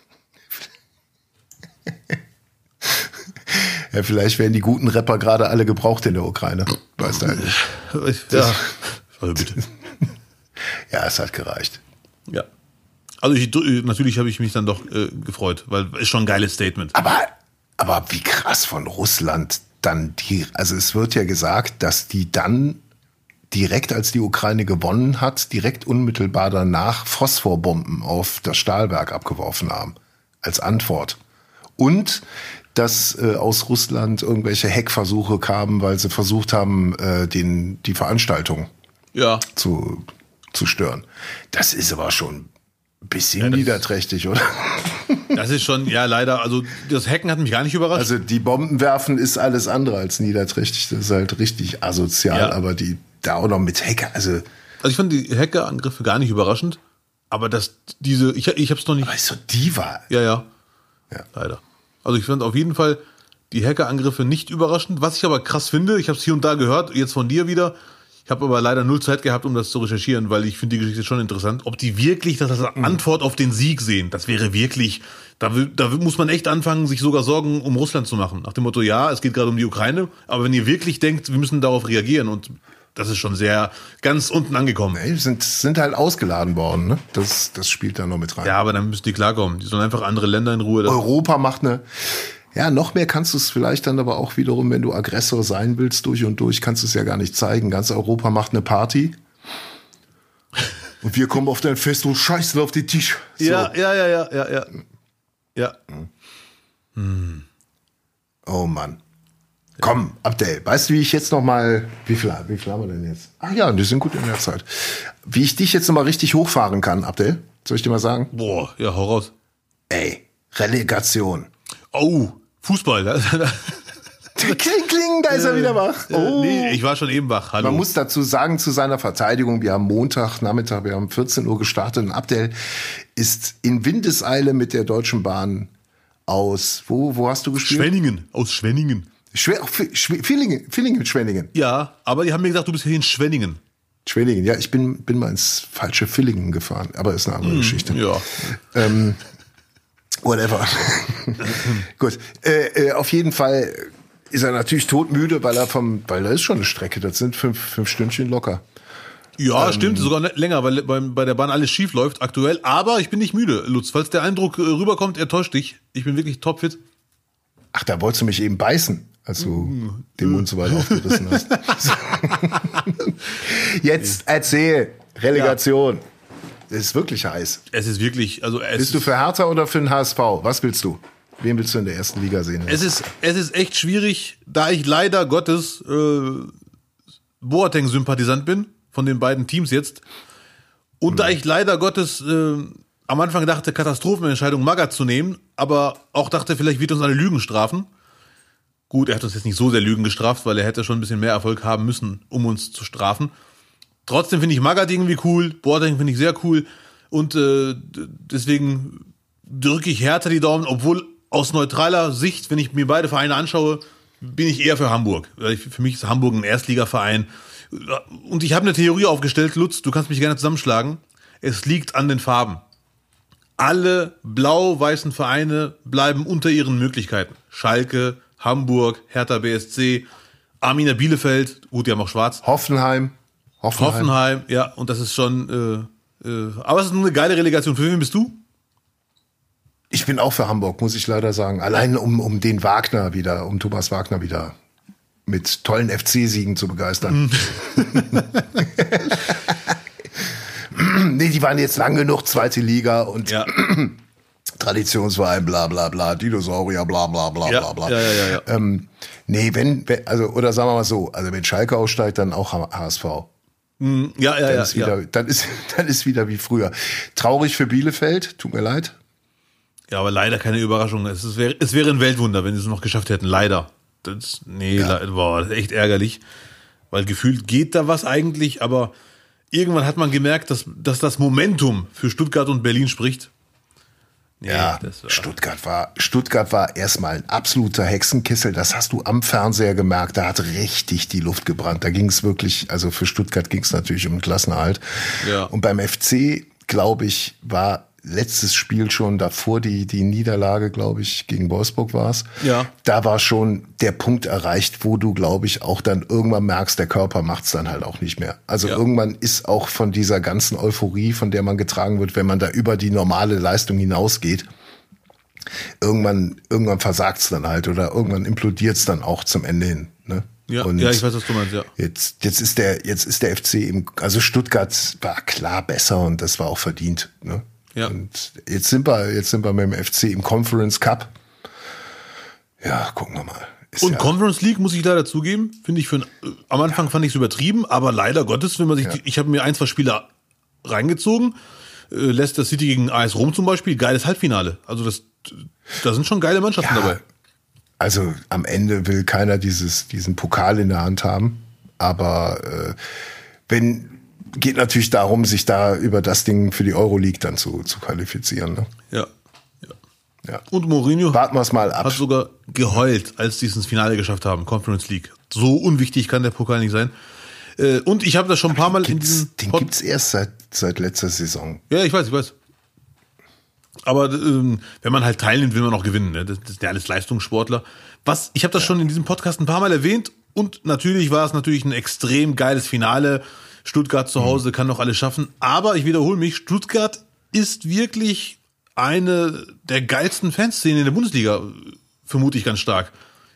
ja, vielleicht werden die guten Rapper gerade alle gebraucht in der Ukraine. Weißt du nicht. Ja. Also bitte. <laughs> ja, es hat gereicht. Ja. Also ich, natürlich habe ich mich dann doch äh, gefreut, weil ist schon ein geiles Statement. Aber, aber wie krass von Russland dann die, also es wird ja gesagt, dass die dann direkt als die Ukraine gewonnen hat, direkt unmittelbar danach Phosphorbomben auf das Stahlwerk abgeworfen haben. Als Antwort. Und dass äh, aus Russland irgendwelche Hackversuche kamen, weil sie versucht haben, äh, den, die Veranstaltung ja. zu, zu stören. Das ist aber schon Bisschen ja, niederträchtig, oder? Das ist schon, ja, leider. Also, das Hacken hat mich gar nicht überrascht. Also, die Bomben werfen ist alles andere als niederträchtig. Das ist halt richtig asozial, ja. aber die da auch noch mit Hacker, also. Also, ich fand die Hackerangriffe gar nicht überraschend. Aber das, diese, ich, ich hab's noch nicht. Aber ist so Diva. Ja, ja. Ja. Leider. Also, ich fand auf jeden Fall die Hackerangriffe nicht überraschend. Was ich aber krass finde, ich habe es hier und da gehört, jetzt von dir wieder, ich habe aber leider null Zeit gehabt, um das zu recherchieren, weil ich finde die Geschichte schon interessant. Ob die wirklich das als mhm. Antwort auf den Sieg sehen, das wäre wirklich, da, da muss man echt anfangen, sich sogar Sorgen um Russland zu machen. Nach dem Motto, ja, es geht gerade um die Ukraine, aber wenn ihr wirklich denkt, wir müssen darauf reagieren und das ist schon sehr ganz unten angekommen. Nee, sind, sind halt ausgeladen worden, ne? Das, das spielt da noch mit rein. Ja, aber dann müssen die klarkommen. Die sollen einfach andere Länder in Ruhe. Europa macht eine, ja, noch mehr kannst du es vielleicht dann aber auch wiederum, wenn du Aggressor sein willst, durch und durch, kannst du es ja gar nicht zeigen. Ganz Europa macht eine Party. Und wir kommen auf dein Fest und scheißen auf den Tisch. So. Ja, ja, ja, ja, ja, ja. Ja. Hm. Oh Mann. Komm, Abdel, weißt du, wie ich jetzt noch mal, wie viel, wie viel haben wir denn jetzt? Ach ja, die sind gut in der Zeit. Wie ich dich jetzt noch mal richtig hochfahren kann, Abdel? Soll ich dir mal sagen? Boah, ja, hau raus. Ey, Relegation. Oh, Fußball. kling, kling, da ist er wieder wach. Oh. Nee, ich war schon eben wach. Hallo. Man muss dazu sagen, zu seiner Verteidigung, wir haben Montag, Nachmittag, wir haben 14 Uhr gestartet und Abdel ist in Windeseile mit der Deutschen Bahn aus, wo, wo hast du gespielt? Schwenningen, aus Schwenningen. Schwer, Villingen, Villingen, Schwenningen. Ja, aber die haben mir gesagt, du bist hier in Schwenningen. Schwenningen, ja, ich bin, bin mal ins falsche Villingen gefahren, aber ist eine andere hm, Geschichte. Ja. Ähm, Whatever. <laughs> Gut. Äh, äh, auf jeden Fall ist er natürlich todmüde, weil er vom, weil da ist schon eine Strecke. Das sind fünf, fünf Stündchen locker. Ja, ähm, stimmt, sogar länger, weil bei, bei der Bahn alles schief läuft aktuell. Aber ich bin nicht müde, Lutz. Falls der Eindruck äh, rüberkommt, er täuscht dich. Ich bin wirklich topfit. Ach, da wolltest du mich eben beißen, als du mm. den Mund so weit aufgerissen hast. <laughs> Jetzt erzähl. Relegation. Ja. Es ist wirklich heiß. Es ist wirklich, also es Bist du für Hertha oder für den HSV? Was willst du? Wen willst du in der ersten Liga sehen? Es ist, es ist echt schwierig, da ich leider Gottes äh, Boateng-Sympathisant bin, von den beiden Teams jetzt. Und mhm. da ich leider Gottes äh, am Anfang dachte, Katastrophenentscheidung Magath zu nehmen, aber auch dachte, vielleicht wird uns eine Lügen strafen. Gut, er hat uns jetzt nicht so sehr Lügen gestraft, weil er hätte schon ein bisschen mehr Erfolg haben müssen, um uns zu strafen. Trotzdem finde ich Magath irgendwie cool, Boateng finde ich sehr cool und äh, deswegen drücke ich härter die Daumen, obwohl aus neutraler Sicht, wenn ich mir beide Vereine anschaue, bin ich eher für Hamburg. Für mich ist Hamburg ein Erstligaverein. Und ich habe eine Theorie aufgestellt, Lutz, du kannst mich gerne zusammenschlagen. Es liegt an den Farben. Alle blau-weißen Vereine bleiben unter ihren Möglichkeiten. Schalke, Hamburg, Hertha BSC, Arminia Bielefeld, gut, die haben auch schwarz. Hoffenheim. Hoffenheim. Hoffenheim, ja, und das ist schon, äh, äh, aber es ist eine geile Relegation. Für wen bist du? Ich bin auch für Hamburg, muss ich leider sagen. Allein um, um den Wagner wieder, um Thomas Wagner wieder mit tollen FC-Siegen zu begeistern. <laughs> nee, die waren jetzt lang genug zweite Liga und Ja. <clears throat> Traditionsverein, bla bla bla, Dinosaurier, bla bla bla Ja, bla bla. ja, ja, ja, ja. Ähm, nee, wenn, wenn, also, oder sagen wir mal so, also wenn Schalke aussteigt, dann auch HSV. Ja, ja, Dann, ja. ist wieder, ja. dann, ist, <laughs> dann ist wieder wie früher. Traurig für Bielefeld, tut mir leid. ja, aber leider keine Überraschung. Es, ist, wäre, es wäre ein Weltwunder, wenn sie es noch geschafft hätten. Leider. Das, nee, le- boah, das ist echt ärgerlich. Weil gefühlt geht da was eigentlich, aber irgendwann hat man gemerkt, dass, dass das Momentum für Stuttgart und Berlin spricht. Nee, Ja, war, Stuttgart war, Stuttgart war erstmal ein absoluter Hexenkessel. Das hast du am Fernseher gemerkt. Da hat richtig die Luft gebrannt. Da ging es wirklich, also für Stuttgart ging es natürlich um den Klassenerhalt. Ja. Und beim FC, glaube ich, war letztes Spiel schon davor die, die Niederlage, glaube ich, gegen Wolfsburg war es. Ja. Da war schon der Punkt erreicht, wo du, glaube ich, auch dann irgendwann merkst, der Körper macht's dann halt auch nicht mehr. Also Ja. irgendwann ist auch von dieser ganzen Euphorie, von der man getragen wird, wenn man da über die normale Leistung hinausgeht, irgendwann, irgendwann versagt's dann halt oder irgendwann implodiert's dann auch zum Ende hin. Ne? ja, Und ja, ich weiß, was du meinst, ja. Jetzt, jetzt ist der, jetzt ist der FC eben, also Stuttgart war klar besser und das war auch verdient. Ne? Ja. Und jetzt sind wir, jetzt sind wir mit dem FC im Conference Cup. Ja, gucken wir mal. Ist Und ja, Conference League muss ich leider zugeben, finde ich für ein, äh, am Anfang fand ich es übertrieben, aber leider Gottes, wenn man sich, die, ich habe mir ein, zwei Spiele reingezogen, äh, Leicester City gegen AS Rom zum Beispiel, geiles Halbfinale. Also das, da sind schon geile Mannschaften Ja. dabei. also am Ende will keiner dieses, diesen Pokal in der Hand haben. Aber äh, wenn geht natürlich darum, sich da über das Ding für die Euroleague dann zu, zu qualifizieren. Ne? Ja. Ja. Und Mourinho Warten es mal ab. hat sogar geheult, als die es ins Finale geschafft haben, Conference League. So unwichtig kann der Pokal nicht sein. Äh, Und ich habe das schon ein paar Mal in diesem den Pod- gibt's erst seit, seit letzter Saison. Ja, ich weiß, ich weiß. Aber ähm, wenn man halt teilnimmt, will man auch gewinnen. Ne? Das, das sind ja alles Leistungssportler. Was, ich habe das schon in diesem Podcast ein paar Mal erwähnt und natürlich war es natürlich ein extrem geiles Finale. Stuttgart zu Hause kann noch alles schaffen. Aber ich wiederhole mich, Stuttgart ist wirklich eine der geilsten Fanszenen in der Bundesliga, vermute ich ganz stark.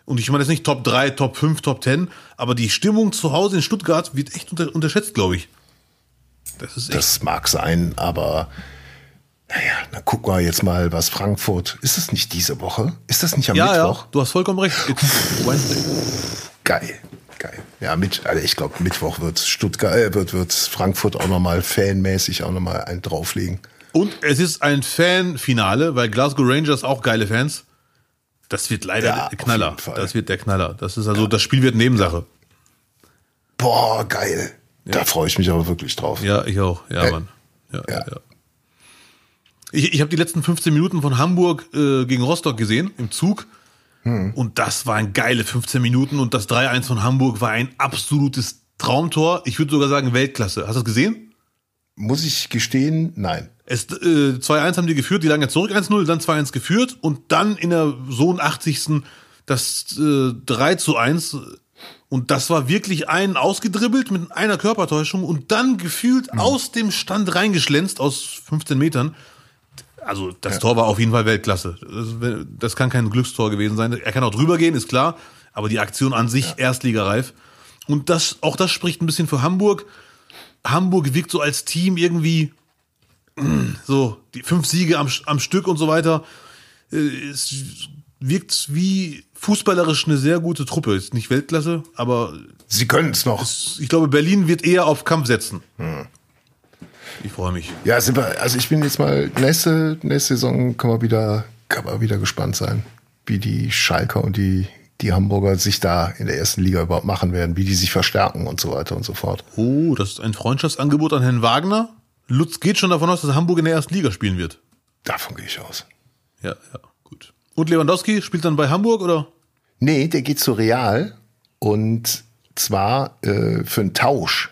Und ich meine jetzt nicht Top 3, Top 5, Top 10, aber die Stimmung zu Hause in Stuttgart wird echt unter, unterschätzt, glaube ich. Das ist echt. Das mag sein, aber naja, dann gucken wir jetzt mal, was Frankfurt. Ist das nicht diese Woche? Ist das nicht am ja, Mittwoch? ja, du hast vollkommen recht. Geil. Ja, mit, also ich glaube, Mittwoch wird Stuttgart, äh, wird, wird Frankfurt auch nochmal fanmäßig auch nochmal einen drauflegen. Und es ist ein Fanfinale, weil Glasgow Rangers auch geile Fans. Das wird leider Ja, der Knaller. Das wird der Knaller. Das ist also, das Spiel wird Nebensache. Boah, geil. Da freue ich mich aber wirklich drauf. Ja, ich auch. Ja, Äh, Mann. Ja, ja. ja. ja. Ich, ich habe die letzten 15 Minuten von Hamburg äh, gegen Rostock gesehen, im Zug. Hm. Und das waren geile 15 Minuten. Und das 3-1 von Hamburg war ein absolutes Traumtor. Ich würde sogar sagen Weltklasse. Hast du das gesehen? Muss ich gestehen? Nein. Es, äh, 2-1 haben die geführt, die lagen ja zurück 1-0, dann 2-1 geführt und dann in der so 80. das äh, 3 zu 1 und das war wirklich einen ausgedribbelt mit einer Körpertäuschung und dann gefühlt aus dem Stand reingeschlänzt aus 15 Metern. Also das Tor war auf jeden Fall Weltklasse. Das, das kann kein Glückstor gewesen sein. Er kann auch drüber gehen, ist klar, aber die Aktion an sich erstligareif. Und das, auch das spricht ein bisschen für Hamburg. Hamburg wirkt so als Team irgendwie <clears throat> so die fünf Siege am, am Stück und so weiter. Äh, Es wirkt wie fußballerisch eine sehr gute Truppe. Ist nicht Weltklasse, aber Sie können es noch. ich glaube, Berlin wird eher auf Kampf setzen. Ich freue mich. Ja, sind wir, also ich bin jetzt mal, nächste, nächste Saison kann man wieder, kann man wieder gespannt sein, wie die Schalker und die, die Hamburger sich da in der ersten Liga überhaupt machen werden, wie die sich verstärken und so weiter und so fort. Oh, das ist ein Freundschaftsangebot an Herrn Wagner. Lutz geht schon davon aus, dass Hamburg in der ersten Liga spielen wird. Davon gehe ich aus. Ja, ja, gut. Und Lewandowski spielt dann bei Hamburg oder? Nee, der geht zu Real und zwar äh, für einen Tausch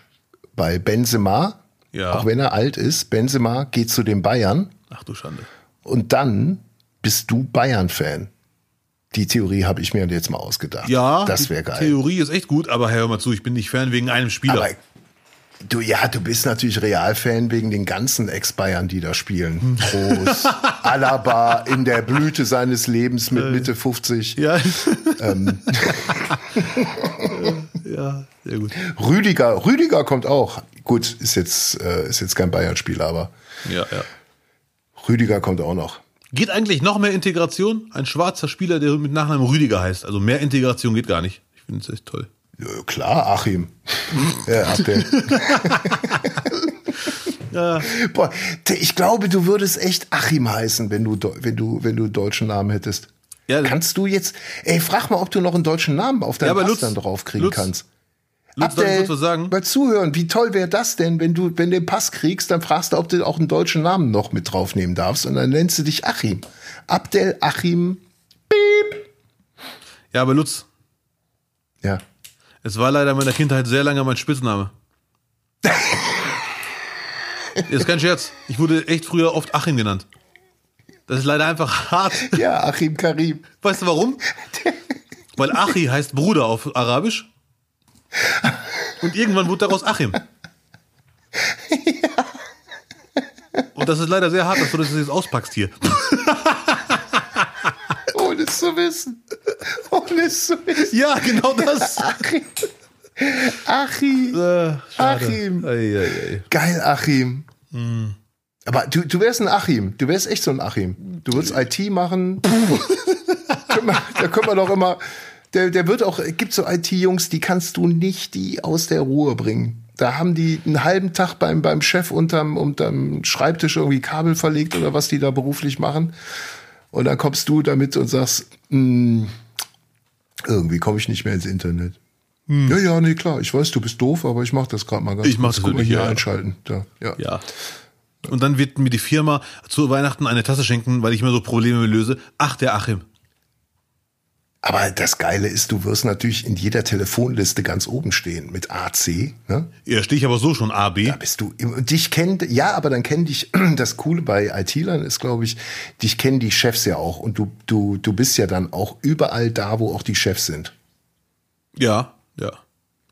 bei Benzema, Ja. auch wenn er alt ist. Benzema geht zu den Bayern Ach du Schande. und dann bist du Bayern-Fan. Die Theorie habe ich mir jetzt mal ausgedacht. Ja, das die wäre geil. Theorie ist echt gut, aber hör mal zu, ich bin nicht Fan wegen einem Spieler. Aber Du, ja, du bist natürlich Realfan wegen den ganzen Ex-Bayern, die da spielen. Groß, <laughs> Alaba in der Blüte seines Lebens mit Mitte 50. Ja. <laughs> <laughs> ja, sehr gut. Rüdiger, Rüdiger kommt auch. Gut, ist jetzt, äh, ist jetzt kein Bayern-Spieler, aber Ja, ja. Rüdiger kommt auch noch. Geht eigentlich noch mehr Integration? Ein schwarzer Spieler, der mit Nachnamen Rüdiger heißt. Also mehr Integration geht gar nicht. Ich finde es echt toll. Ja, klar, Achim. <laughs> ja. <laughs> Ja. Boah, ich glaube, du würdest echt Achim heißen, wenn du, wenn du, wenn du einen deutschen Namen hättest. Ja, Kannst du jetzt, ey, frag mal, ob du noch einen deutschen Namen auf deinen Ja, Pass dann draufkriegen Lutz, kannst. Lutz, kurz was sagen? Mal zuhören, wie toll wäre das denn, wenn du, wenn du den Pass kriegst, dann fragst du, ob du auch einen deutschen Namen noch mit draufnehmen darfst und dann nennst du dich Achim. Abdel Achim. Ja, aber Lutz, Ja. es war leider in meiner Kindheit sehr lange mein Spitzname. <laughs> ist kein Scherz. Ich wurde echt früher oft Achim genannt. Das ist leider einfach hart. Ja, Achim Karim. Weißt du warum? <laughs> Weil Achi heißt Bruder auf Arabisch. Und irgendwann wurde daraus Achim. Und das ist leider sehr hart, dass du das jetzt auspackst hier. <laughs> Ohne es zu wissen. Ohne es zu wissen. Ja, genau das. Achim. Achim. Äh. Achim. Ei, ei, ei. Geil, Achim. Hm. Aber du, du wärst ein Achim. Du wärst echt so ein Achim. Du würdest IT machen. Da können wir doch immer. Der, der wird auch, es gibt so IT-Jungs, die kannst du nicht die aus der Ruhe bringen. Da haben die einen halben Tag beim, beim Chef unterm, unterm Schreibtisch irgendwie Kabel verlegt oder was die da beruflich machen. Und dann kommst du damit und sagst, "Hm, irgendwie komme ich nicht mehr ins Internet. Ja, ja, nee, klar. Ich weiß, du bist doof, aber ich mach das gerade mal ganz Hm. Ich mach kurz. das Guck mal hier ja. einschalten. Da, ja. Ja. Und dann wird mir die Firma zu Weihnachten eine Tasse schenken, weil ich immer so Probleme löse. Ach, der Achim. Aber das Geile ist, du wirst natürlich in jeder Telefonliste ganz oben stehen mit AC. Ne? Ja, stehe ich aber so schon AB. Da bist du, dich kennt, ja, aber dann kennen dich, <clears throat> das Coole bei IT-Lern ist, glaube ich, dich kennen die Chefs ja auch und du, du, du bist ja dann auch überall da, wo auch die Chefs sind. Ja, ja.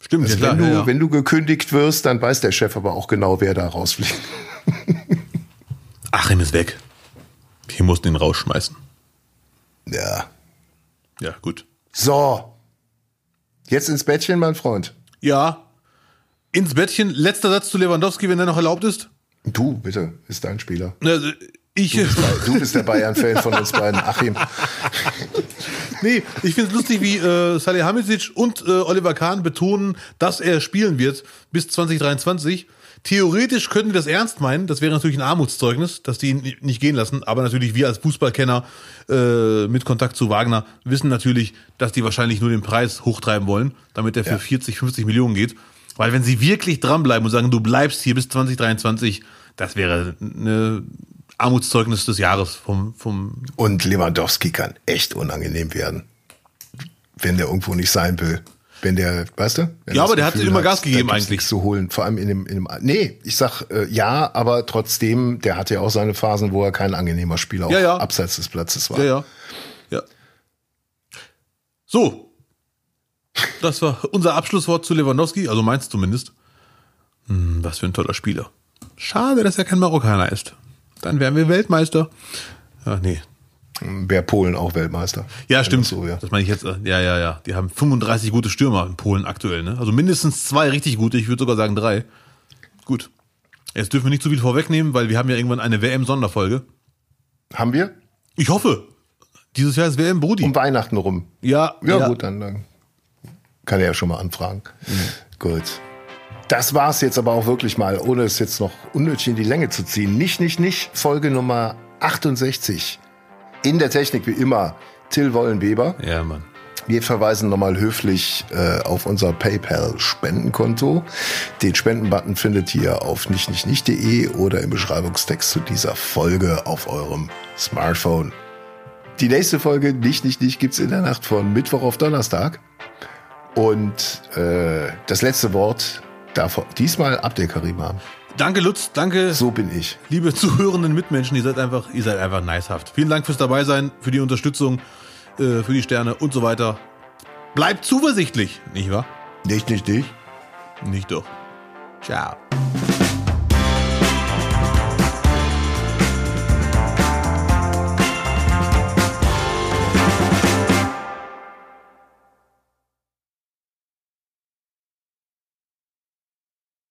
Stimmt, Also ja, klar, wenn, du, ja, ja. wenn du gekündigt wirst, dann weiß der Chef aber auch genau, wer da rausfliegt. Achim ist weg. Wir mussten ihn rausschmeißen. Ja. Ja, gut. So. Jetzt ins Bettchen, mein Freund. Ja. Ins Bettchen. Letzter Satz zu Lewandowski, wenn er noch erlaubt ist. Du, bitte, ist dein Spieler. Also, Ich, Du bist der Bayern-Fan von uns beiden, Achim. <laughs> nee, ich finde es lustig, wie äh, Salihamidzic und äh, Oliver Kahn betonen, dass er spielen wird bis 2023. Theoretisch könnten wir das ernst meinen. Das wäre natürlich ein Armutszeugnis, dass die ihn nicht gehen lassen. Aber natürlich wir als Fußballkenner äh, mit Kontakt zu Wagner wissen natürlich, dass die wahrscheinlich nur den Preis hochtreiben wollen, damit er für Ja. 40, 50 Millionen geht. Weil wenn sie wirklich dranbleiben und sagen, du bleibst hier bis 2023, das wäre ein Armutszeugnis des Jahres vom, vom Und Lewandowski kann echt unangenehm werden, wenn der irgendwo nicht sein will. Wenn der, weißt du? Ja, aber der hat Gefühl immer Gas da gegeben eigentlich. zu holen, vor allem in dem, in dem, nee, ich sag äh, ja, aber trotzdem, der hatte ja auch seine Phasen, wo er kein angenehmer Spieler Ja, ja. abseits des Platzes war. Ja, ja. ja. So. Das war unser Abschlusswort zu Lewandowski, also meins zumindest. Hm, was für ein toller Spieler. Schade, dass er kein Marokkaner ist. Dann wären wir Weltmeister. Ja, nee. Wäre Polen auch Weltmeister. Ja, stimmt. So, ja. Das meine ich jetzt. äh, Ja, ja, ja. Die haben 35 gute Stürmer in Polen aktuell, ne? Also mindestens zwei richtig gute. Ich würde sogar sagen drei. Gut. Jetzt dürfen wir nicht zu viel vorwegnehmen, weil wir haben ja irgendwann eine WM-Sonderfolge. Haben wir? Ich hoffe. Dieses Jahr ist WM Brudi. Um Weihnachten rum. ja, Ja, gut, dann, dann kann er ja schon mal anfragen. Gut. Das war's jetzt aber auch wirklich mal, ohne es jetzt noch unnötig in die Länge zu ziehen. Nicht, nicht, nicht. Folge Nummer 68. In der Technik wie immer Till Wollenweber. Ja, Mann. Wir verweisen nochmal höflich äh, auf unser PayPal-Spendenkonto. Den Spendenbutton findet ihr auf nichtnichtnicht.de oder im Beschreibungstext zu dieser Folge auf eurem Smartphone. Die nächste Folge Nicht, Nicht, Nicht gibt's in der Nacht von Mittwoch auf Donnerstag. Und äh, das letzte Wort darf diesmal Abdel Karim haben. Danke, Lutz. Danke, So bin ich. liebe zuhörenden Mitmenschen. Ihr seid einfach, ihr seid einfach nicehaft. Vielen Dank fürs Dabeisein, für die Unterstützung, äh, für die Sterne und so weiter. Bleibt zuversichtlich, nicht wahr? Nicht, nicht, nicht. Nicht doch. Ciao.